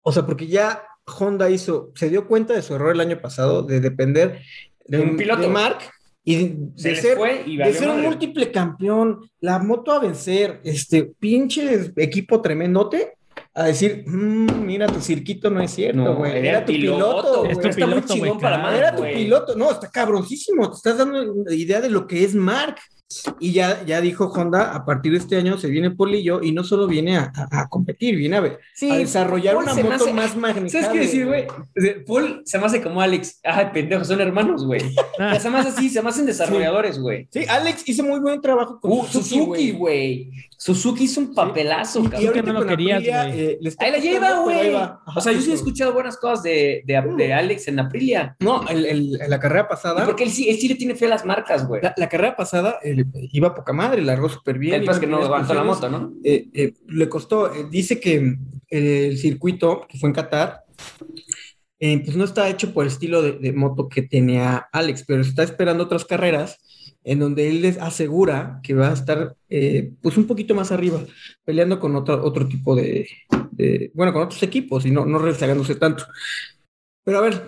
O sea, porque ya Honda hizo, se dio cuenta de su error el año pasado de depender De un piloto. de Mark Y Se de ser, fue y de ser un múltiple campeón, la moto a vencer, este pinche equipo tremendote, a decir, "Mm, mira, tu circuito no es cierto, No, güey. era Era tu piloto, piloto, güey. güey. Es tu Está muy chingón para claro. Mark, Era tu piloto. No, está cabroncísimo. Te estás dando una idea de lo que es Mark. Y ya, ya dijo Honda, a partir de este año se viene Polillo y no solo viene a, a- a competir, viene a, ver, Sí, a desarrollar Paul una moto hace- más manejable. ¿Sabes qué decir, güey? Paul se me hace como Alex. Ay, pendejo, son hermanos, güey. *laughs* Ya se me hace así, se me hacen desarrolladores, güey. Sí, Alex hizo muy buen trabajo con Uh, Suzuki, güey. Suzuki hizo un papelazo, Y- y cabrón. no lo querías, güey. eh, Ahí la lleva, güey. O sea, yo sí he escuchado buenas cosas de, de, de Alex en Aprilia. No, el, el- la carrera Y pasada. Porque él sí, él sí le tiene fe a las marcas, güey. La, la carrera pasada eh, iba poca madre, largó súper bien. El pues que no aguantó la moto, ¿no? eh, eh, le costó, eh, dice que el circuito que fue en Qatar, pues no está hecho por el estilo de, de moto que tenía Alex, pero está esperando otras carreras en donde él les asegura que va a estar pues un poquito más arriba, peleando con otro, otro tipo de, de- bueno, con otros equipos y no, no rezagándose tanto. Pero a ver,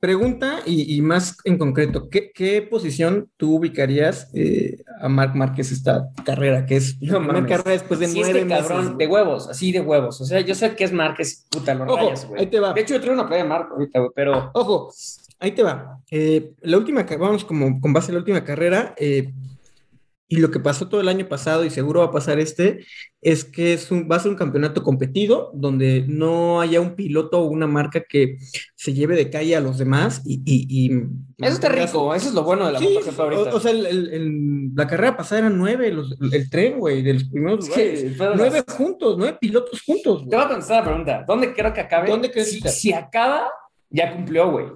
pregunta y, y más en concreto, ¿qué, qué posición tú ubicarías eh, a Marc Márquez esta carrera? Que es No la primera mames. carrera después de Sí, nueve este meses. cabrón, güey. de huevos, así de huevos. O sea, yo sé que es Márquez, puta, lo Ojo, rayas, güey. ahí te va. De hecho, yo traigo una playa de Marco ahorita, güey, pero Ojo, ahí te va. Eh, la última, vamos como con base en la última carrera, eh, y lo que pasó todo el año pasado y seguro va a pasar este, es que es un, va a ser un campeonato competido donde no haya un piloto o una marca que se lleve de calle a los demás y... y- y eso está rico, eso es lo bueno de la Sí, ahorita. o, o sea, el- el- el- la carrera pasada eran nueve, los- el tren, güey, de los primeros lugares. Nueve juntos, nueve pilotos juntos, Te voy a contestar la pregunta. ¿Dónde creo que acabe? ¿Dónde crees si, que- si acaba, ya cumplió, güey.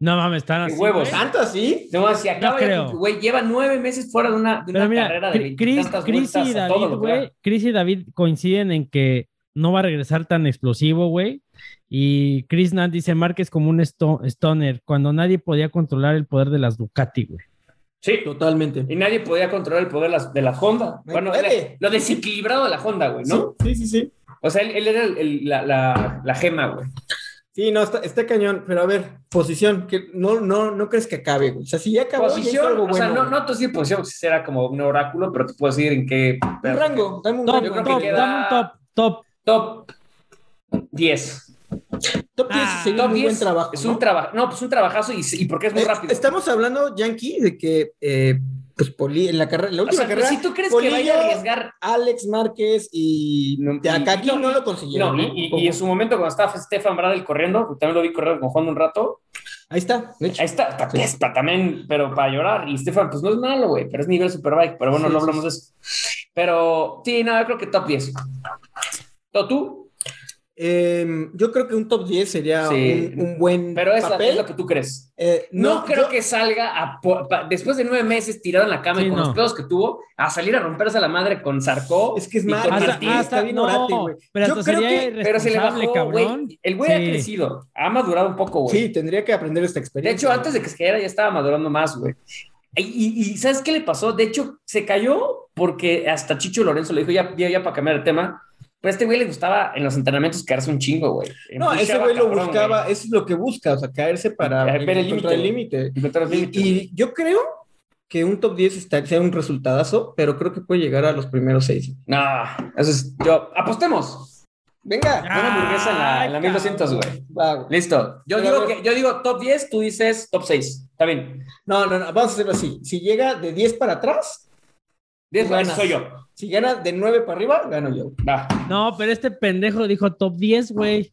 No mames, están así. huevos. ¿Tanto así? No, si acaba, ya cumplió, güey. Lleva nueve meses fuera de una, de Pero una mira, carrera de Chris, veintitantas Chris vueltas y a todo David, güey, Chris y David coinciden en que no va a regresar tan explosivo, güey. Y Chris Nant dice Márquez como un sto- stoner, cuando nadie podía controlar el poder de las Ducati, güey. Sí. Totalmente. Y nadie podía controlar el poder de la Honda. No Bueno, era lo desequilibrado de la Honda, güey, ¿no? Sí, sí, sí. O sea, él, él era el- el- la, la, la gema, güey. Sí, no, está, está cañón, pero a ver, posición, que no, no, no crees que acabe, güey. O sea, si ya acabó, Posición, algo o sea, bueno. no, no te decir posición, si será como un oráculo, pero te puedo decir en qué. Un rango, dame un Top, Yo creo rango. que top, queda- dame un top, top. Top 10. Top 10 Ah, sería Top un muy 10 buen trabajo. Es ¿no? un trabajo. No, pues un trabajazo y, y porque es muy rápido. Estamos hablando, Yankee, de que, eh, pues, Poli, en la carrera, la O última sea, pero carrera, si tú crees Polillo, que vaya a arriesgar. Alex Márquez y y- Takaki no, no, lo consiguieron. No, y, y- y en su momento, cuando estaba Stefan Bradl corriendo, que también lo vi correr con Honda un rato, Ahí está, de hecho. ahí está, ta- es pa- también, pero para llorar. Y Stefan, pues no es malo, güey, pero es nivel Superbike. Pero bueno, Sí, no sí, hablamos de eso. Pero sí, no, yo creo que top 10. ¿Tú? Eh, yo creo que un top 10 sería Sí. un, un buen Pero es, la- papel. es lo que tú crees. Eh, No, creo yo- que salga a pa- después de nueve meses tirado en la cama y Sí, con no. los pedos que tuvo, a salir a romperse a la madre con Sarko. Es que es y más, está bien orate, güey. pero Yo creo que- pero se le bajó, cabrón. güey. El güey ha Sí. crecido, ha madurado un poco, güey. Sí, tendría que aprender esta De experiencia. hecho, antes de que se cayera ya estaba madurando más, güey. Y, y- y ¿sabes qué le pasó? De hecho, se cayó porque hasta Chicho Lorenzo le dijo, ya, ya, ya para cambiar el tema, pero a este güey le gustaba en los entrenamientos quedarse un chingo, güey. No, ese güey lo cabrón, buscaba, güey. eso es lo que busca, o sea, caerse para ver el límite, Y, y yo creo que un top 10 está, sea un resultadazo, pero creo que puede llegar a los primeros seis. No, eso es, yo, apostemos. Venga, Una hamburguesa en la, en la Ay, 1200, güey. va. Listo. Yo Pero digo, que, yo digo top 10, tú dices top 6. Está bien. No, no, no, vamos a hacerlo así. Si llega de 10 para atrás, 10 Tú ganas. soy yo. si gana de 9 para arriba, gano yo. Va. No, pero este pendejo dijo top 10, güey.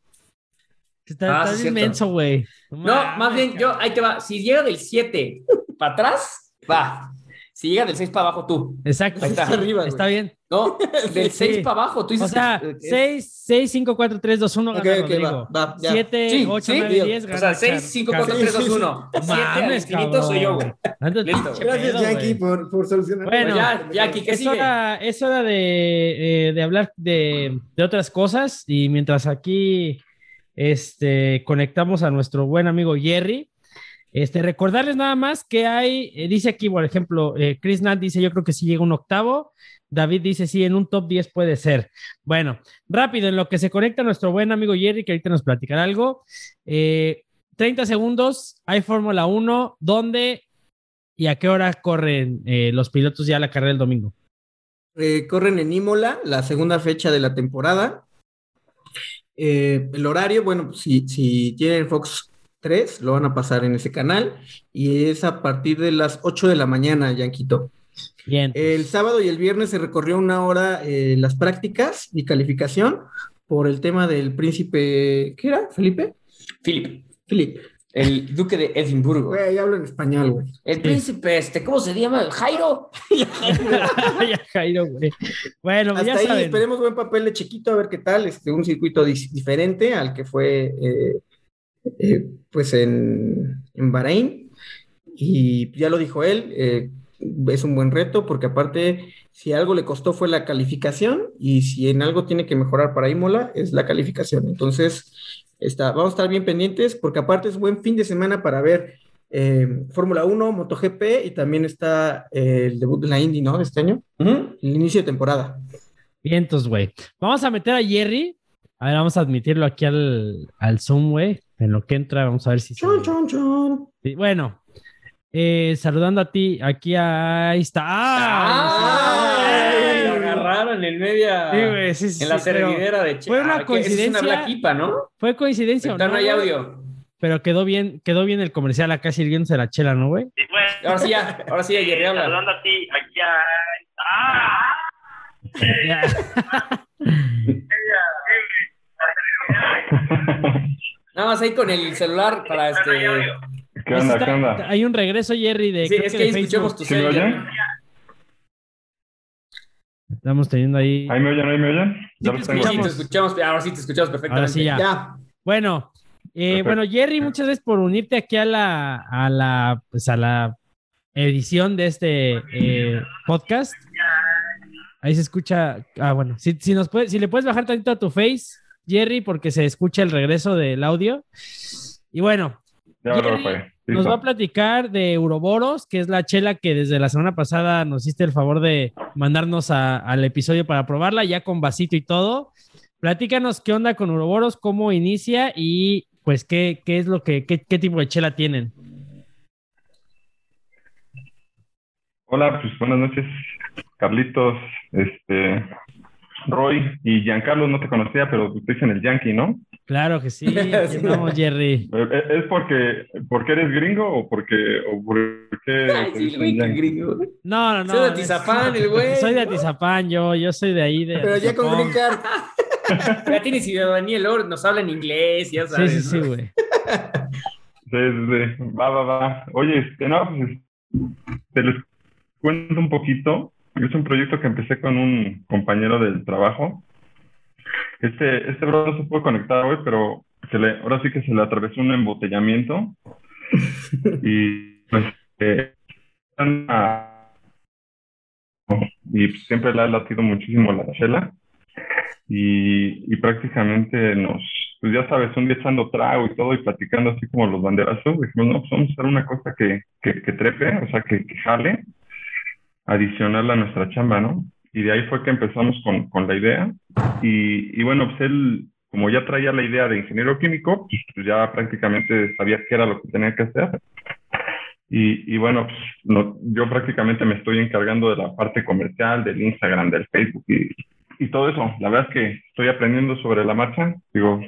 Está, Ah, está sí, bien cierto. menso, güey. No, mames, más bien, yo, ahí te va. Si llega del 7 para atrás, va. Si llega del 6 para abajo, tú. Exacto. Ahí está. Está arriba, güey. Está bien. No, del Sí. 6 para abajo. Tú dices O sea, que- que- 6, 6, 5, 4, 3, 2, 1 Ok, gana ok, Rodrigo. va, va, ya. 7, Sí, 8, sí, 9, digo, 10 O gana sea, 6, Char- 5, Char- 4, 3, 2, Sí, sí, 1. 7 al infinito soy yo, güey. Listo. Gracias, güey. por, por solucionar. Bueno, ya, Jackie, ¿qué es sigue? hora, es hora de, eh, de hablar de, de otras cosas y mientras aquí este, conectamos a nuestro buen amigo Jerry, este, recordarles nada más que hay, eh, dice aquí, por ejemplo, eh, Chris Nat dice yo creo que sí llega un octavo, David dice sí, en un top 10 puede ser. Bueno, rápido, en lo que se conecta nuestro buen amigo Jerry, que ahorita nos platicará algo, eh, 30 segundos, hay Fórmula 1, donde ¿Y a qué hora corren eh, los pilotos ya la carrera del domingo? Corren en Imola, la segunda fecha de la temporada. El horario, bueno, si, si tienen Fox 3, lo van a pasar en ese canal y es a partir de las 8 de la mañana, Yanquito. Bien. El sábado y el viernes se recorrió una hora eh, las prácticas y calificación por el tema del príncipe, ¿qué era? ¿Felipe? Philip, Philip. el duque de Edimburgo. Güey, hablo en español, güey. El príncipe, este, ¿cómo se llama? Jairo. *laughs* ya, Jairo, güey. Bueno, pues Hasta ya ahí saben. esperemos buen papel de Chiquito, a ver qué tal. Este, un circuito diferente al que fue eh, eh, pues en, en Bahrein. Y ya lo dijo él, eh, es un buen reto porque aparte, si algo le costó fue la calificación y si en algo tiene que mejorar para Imola es la calificación. Entonces, está, vamos a estar bien pendientes porque aparte es buen fin de semana para ver eh, Fórmula 1, MotoGP y también está eh, el debut de la Indy, ¿no? De este año, el inicio de temporada. Vientos, güey. Vamos a meter a Jerry. A ver, vamos a admitirlo aquí al, al Zoom, güey. En lo que entra, vamos a ver si Chon, chon, chon. Sí, bueno, eh, saludando a ti, aquí ahí está. ¡Ay! Lo ¡Ah! agarraron en media. Sí, güey, sí, sí, en la sí, pero servidera de Che. fue una Ah, que esa Es coincidencia. una ¿no? Fue coincidencia, ¿o Ahorita no, no hay audio. Pero quedó bien, quedó bien el comercial acá sirviéndose la chela, ¿no, güey? Sí, bueno, Ahora sí ya, ahora sí ya, Jerry habla. saludando a ti, aquí a... ¡Ah! Ya. *laughs* *laughs* Nada más ahí con el celular para este. ¿Qué onda? ¿Qué onda? Hay un regreso, Jerry, de, Sí, creo es que que ahí tu ¿Sí me oyen? Estamos teniendo ahí. ¿Ahí me oyen? ¿Ahí me oyen? Sí, Ya te Sí, Escuchamos. escuchamos, ahora sí te escuchamos perfectamente. Ahora sí ya. Ya. Bueno, eh, bueno, Jerry, muchas gracias por unirte aquí a la, a la, pues a la edición de este eh, podcast. Ahí se escucha. Ah, bueno, si, si nos puede, si le puedes bajar tantito a tu face, Jerry, porque se escucha el regreso del audio. Y bueno, Jerry, nos va a platicar de Euroboros, que es la chela que desde la semana pasada nos hiciste el favor de mandarnos a- al episodio para probarla, ya con vasito y todo. Platícanos qué onda con Euroboros, cómo inicia y pues qué, qué es lo que, qué, qué tipo de chela tienen. Hola, pues buenas noches, Carlitos, este, Roy y Giancarlo, no te conocía, pero te dicen el Yankee, ¿no? Claro que sí, *laughs* andamos, Jerry. Eh, eh, ¿Es porque, porque eres gringo o porque, o porque *laughs* Ay, sí, güey, gringo. No, no, no. Soy de Atizapán, el güey. Soy de Atizapán, yo, yo soy de ahí. De Pero ya con. Green Card. *laughs* Ya tiene ciudadanía, luego nos habla en inglés, ya sabes. sí, sí, güey. Sí, sí, sí. Va, va, va. Oye, este, no, pues, te les cuento un poquito. Es un proyecto que empecé con un compañero del trabajo. Este, este bro no se puede conectar hoy, pero se le, ahora sí que se le atravesó un embotellamiento. y pues, eh, y siempre le ha latido muchísimo la chela. Y, y prácticamente nos, pues ya sabes, un día echando trago y todo y platicando así como los banderazos, dijimos, no, pues vamos a hacer una cosa que, trepe, o sea, que jale, adicional a nuestra chamba, ¿no? Y de ahí fue que empezamos con, con la idea. Y, y bueno, pues él, como ya traía la idea de ingeniero químico, pues, ya prácticamente sabía qué era lo que tenía que hacer. Y, y bueno, pues no- yo prácticamente me estoy encargando de la parte comercial, del Instagram, del Facebook y, y todo eso. La verdad es que estoy aprendiendo sobre la marcha. Digo,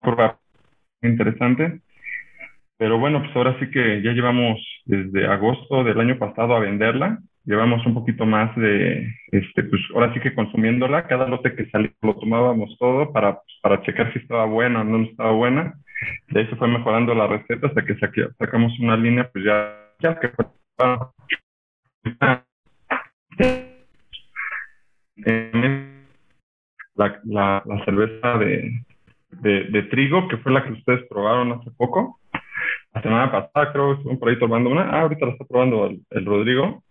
curva interesante. Pero bueno, pues ahora sí que ya llevamos desde agosto del año pasado a venderla. Llevamos un poquito más de, este, pues ahora sí que consumiéndola. Cada lote que salía lo tomábamos todo para, pues, para checar si estaba buena o no estaba buena. De ahí se fue mejorando la receta hasta que saque- sacamos una línea, pues ya, que fue. La, la, la cerveza de, de, trigo, que fue la que ustedes probaron hace poco. La semana pasada creo que estuvieron por ahí tomando una. Ah, ahorita la está probando el Rodrigo.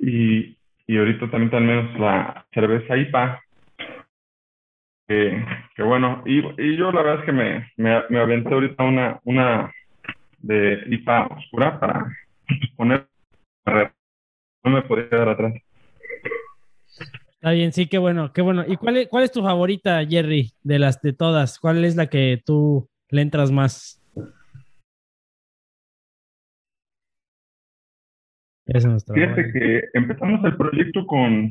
Y, y ahorita también tenemos la cerveza IPA. Que, bueno, y, y yo la verdad es que me, me, me aventé ahorita una, una de IPA oscura para poner. No me podía quedar atrás. Está bien, sí, qué bueno, qué bueno. ¿Y cuál es, cuál es tu favorita, Jerry, de las de todas? ¿Cuál es la que tú le entras más? Es nuestro. Fíjate que empezamos el proyecto con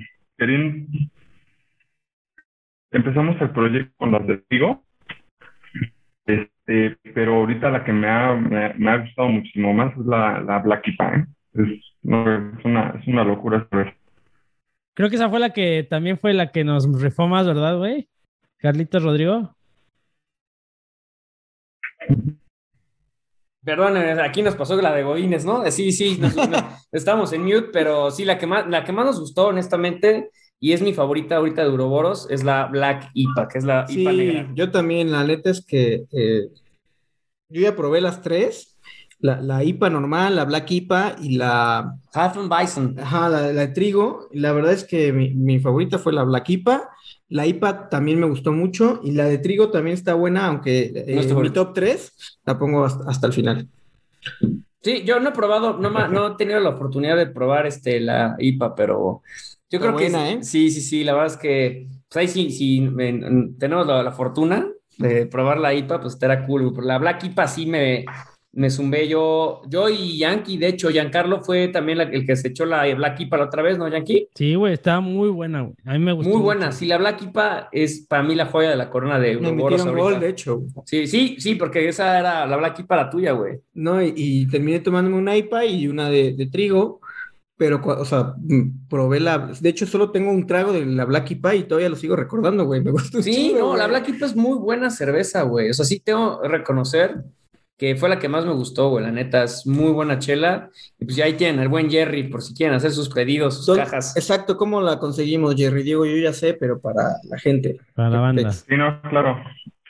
empezamos el proyecto con las de Trigo, este, pero ahorita la que me ha, me, me ha gustado muchísimo más es la, la Black Ipa, ¿eh? Es, no, es, una, es una locura. Creo que esa fue la que también fue la que nos rifó más, ¿verdad, güey? Carlitos Rodrigo. Perdón, aquí nos pasó la de Godines, ¿no? Sí, sí, nos- *laughs* estamos en mute, pero sí, la que, más, la que más nos gustó, honestamente, y es mi favorita ahorita de Uroboros, es la Black IPA, que es la Sí, IPA negra. yo también, la neta es que eh, yo ya probé las tres, la, la IPA normal, la Black IPA y la, Half and Bison. ajá, la, la de trigo. La verdad es que mi, mi favorita fue la Black IPA. La IPA también me gustó mucho y la de trigo también está buena, aunque eh, No en mi top 3 la pongo hasta, hasta el final. Sí, yo no he probado, no, no he tenido la oportunidad de probar este, la IPA, pero yo Está creo que buena, sí- ¿eh? sí, sí, sí, la verdad es que pues ahí sí, sí en- en- tenemos la, la fortuna de probar la IPA, pues estará cool. Pero la Black IPA sí me, me zumbé yo, yo y Yankee, de hecho, Giancarlo fue también la- el que se echó la Black IPA la otra vez, ¿no, Yankee? Sí, güey, está muy buena, güey. A mí me gustó. Muy buena, mucho. sí, la Black IPA es para mí la joya de la corona de Me metieron ahorita. gol, de hecho. Sí, sí, sí, porque esa era la Black IPA la tuya, güey. No, y, y terminé tomándome una IPA y una de, de trigo, pero, o sea, mm, probé la. De hecho, solo tengo un trago de la Black IPA y todavía lo sigo recordando, güey. Me gustó un Sí, no, güey. la Black IPA es muy buena cerveza, güey. O sea, sí tengo que reconocer que fue la que más me gustó, güey. La neta, es muy buena chela. Y pues ya ahí tienen al buen Jerry, por si quieren hacer sus pedidos, sus cajas. Exacto, ¿cómo la conseguimos, Jerry? Diego, yo ya sé, pero para la gente. Para la banda. Sí, no, claro.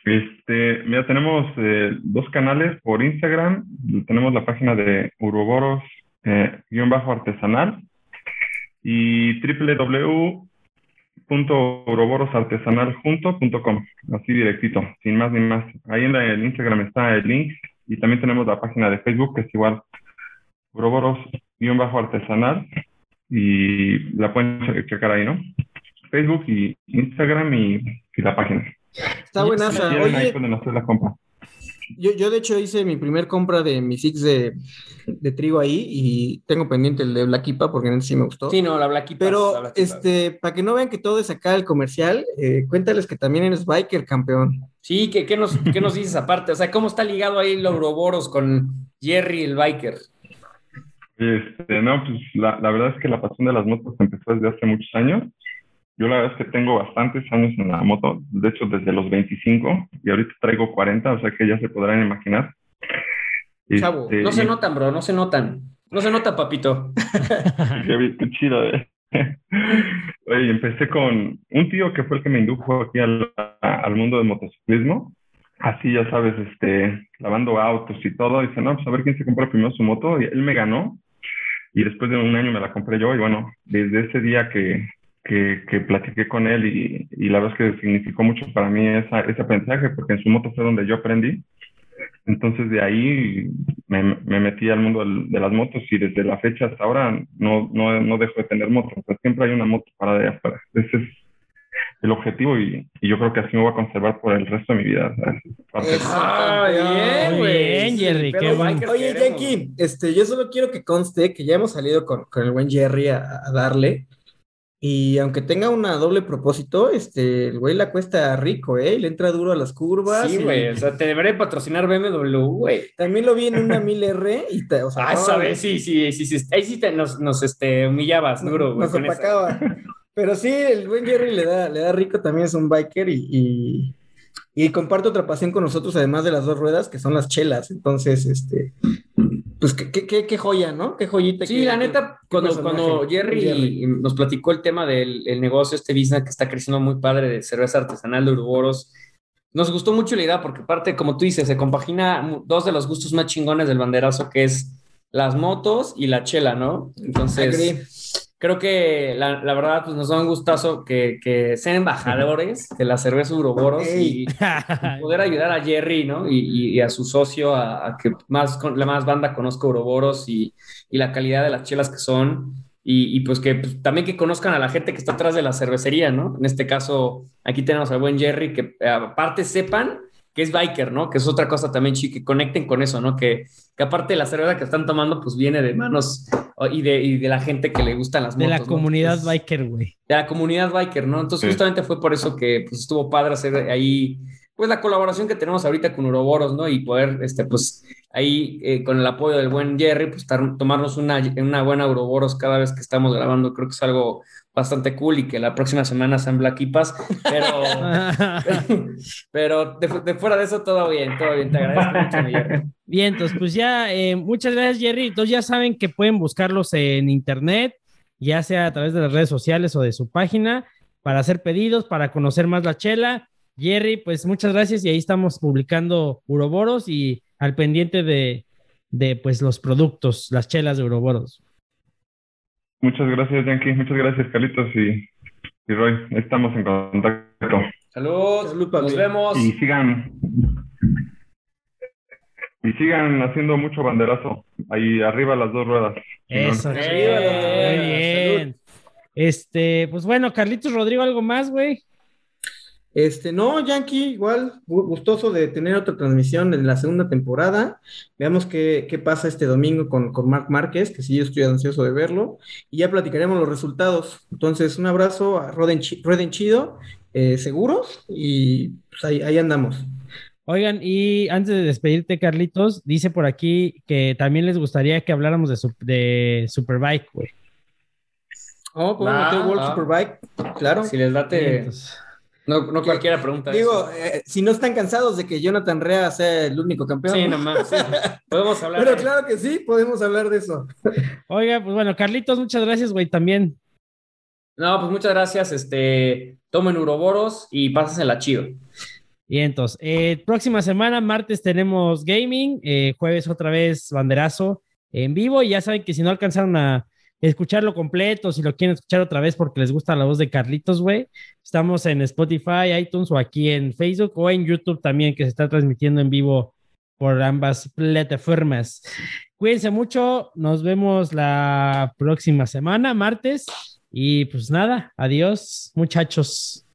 Este, mira, tenemos eh, dos canales por Instagram. Tenemos la página de Uroboros eh, guion bajo artesanal y www.uroborosartesanaljunto.com, así directito, sin más ni más. Ahí en la- el Instagram está el link y también tenemos la página de Facebook que es igual, Uroboros guion bajo artesanal y la pueden che- checar ahí, ¿no? Facebook y Instagram y, y la página. Está Oye, buenaza. Quieren, ahí Oye, pueden hacer la compra. Yo, yo de hecho hice mi primer compra de mi six de, de trigo ahí y tengo pendiente el de Black IPA porque en ese sí me gustó. Sí, no, la Black IPA. la Pero, Black este, para que no vean que todo es acá el comercial, eh, cuéntales que también eres biker, campeón. Sí, ¿qué, qué nos, ¿qué nos dices aparte? O sea, ¿cómo está ligado ahí el Ouroboros con Jerry, el biker? Este, no, pues la, la verdad es que la pasión de las motos empezó desde hace muchos años. Yo la verdad es que tengo bastantes años en la moto, de hecho desde los 25 y ahorita traigo 40, o sea que ya se podrán imaginar. Chavo, Este, No se notan, bro, no se notan. No se nota, papito. *laughs* Qué chido, eh. *laughs* Oye, empecé con un tío que fue el que me indujo aquí al, al mundo del motociclismo. Así, ya sabes, este, lavando autos y todo. Dice, no, pues a ver quién se compra primero su moto. Y él me ganó. Y después de un año me la compré yo. Y bueno, desde ese día que, que, que platiqué con él y, y la verdad es que significó mucho para mí esa, ese aprendizaje, porque en su moto fue donde yo aprendí. Entonces de ahí me, me metí al mundo del- de las motos y desde la fecha hasta ahora no, no, no dejo de tener moto. O sea, siempre hay una moto para de afuera. Ese es el objetivo y, y yo creo que así me voy a conservar por el resto de mi vida. Ah, bien, Muy Jerry, qué bueno. Oye. Yankee, este, yo solo quiero que conste que ya hemos salido con, con el buen Jerry a, a darle. Y aunque tenga una doble propósito, este, el güey la cuesta rico, ¿eh? Le entra duro a las curvas. Sí, y güey. O sea, te debería patrocinar BMW, güey. También lo vi en una 1000R y te, o sea, Ah, no, vez sí, sí, sí, sí. Ahí sí te, nos, nos este, humillabas duro, güey. nos opacaba. Pero sí, el buen Jerry le da, le da rico, también es un biker y, y, y comparte otra pasión con nosotros, además de las dos ruedas, que son las chelas. Entonces, este, pues qué, qué, qué, joya, ¿no? Qué joyita. Sí, la neta, cuando, cuando el Jerry, nos platicó el tema del el negocio, este business que está creciendo muy padre de cerveza artesanal de Uruboros, nos gustó mucho la idea porque aparte, como tú dices, se compagina dos de los gustos más chingones del banderazo, que es las motos y la chela, ¿no? Entonces. Creo que la, la verdad, pues nos da un gustazo que, que sean embajadores de la cerveza Uroboros y, y poder ayudar a Jerry, ¿no? Y, y- y a su socio a, a que más la más banda conozca Uroboros y, y la calidad de las chelas que son. Y, y pues que pues, también que conozcan a la gente que está atrás de la cervecería, ¿no? En este caso, aquí tenemos al buen Jerry, que eh, aparte sepan que es biker, ¿no? Que es otra cosa también, chi, que conecten con eso, ¿no? Que, que aparte la cerveza que están tomando, pues viene de manos y de, y de la gente que le gustan las De motos. la ¿no? comunidad Entonces, biker, güey. de la comunidad biker, ¿no? Entonces, Sí. justamente fue por eso que pues, estuvo padre hacer ahí, pues la colaboración que tenemos ahorita con Uroboros, ¿no? Y poder, este, pues, ahí eh, con el apoyo del buen Jerry, pues tar- tomarnos una, una buena Uroboros cada vez que estamos grabando. Creo que es algo bastante cool y que la próxima semana sean Black Ipas, pero, *laughs* pero de, fu- de fuera de eso, todo bien, todo bien. Te agradezco mucho, Jerry. Bien, entonces, pues ya, eh, muchas gracias, Jerry. Entonces ya saben que pueden buscarlos en internet, ya sea a través de las redes sociales o de su página, para hacer pedidos, para conocer más la chela. Jerry, pues muchas gracias y ahí estamos publicando Uroboros y al pendiente de, de pues los productos, las chelas de Uroboros. Muchas gracias, Yankee. Muchas gracias, Carlitos y, y Roy. Estamos en contacto. Salud, Salud, nos vemos. Y sigan. Y sigan haciendo mucho banderazo. Ahí arriba las dos ruedas. Eso, chido. Muy bien. Este, pues bueno, Carlitos Rodrigo, ¿algo más, güey? Este, no, Yankee, igual, gu- gustoso de tener otra transmisión en la segunda temporada. Veamos qué, qué pasa este domingo con, con Marc Márquez, que sí, yo estoy ansioso de verlo. Y ya platicaremos los resultados. Entonces, un abrazo a Roden, Rueden Chido, eh, seguros, y pues ahí, ahí andamos. Oigan, y antes de despedirte, Carlitos, dice por aquí que también les gustaría que habláramos de, su- de Superbike, güey. Oh, ¿podemos meter World. Superbike? Claro. Si les date, Entonces, no, no cualquiera pregunta Digo, eso. eh, si no están cansados de que Jonathan Rea sea el único campeón. Sí, ¿no? nomás. sí. *laughs* Podemos hablar. Pero de- claro que sí, podemos hablar de eso. *laughs* Oiga, pues bueno, Carlitos, muchas gracias, güey, también. No, pues muchas gracias. Este, tomen uroboros y pásensela chido. Y entonces, eh, próxima semana, martes tenemos gaming, eh, jueves otra vez banderazo en vivo. Y ya saben que si no alcanzaron a escucharlo completo, si lo quieren escuchar otra vez porque les gusta la voz de Carlitos, güey, estamos en Spotify, iTunes o aquí en Facebook o en YouTube también, que se está transmitiendo en vivo por ambas plataformas. Cuídense mucho, nos vemos la próxima semana, martes. Y pues nada, adiós, muchachos.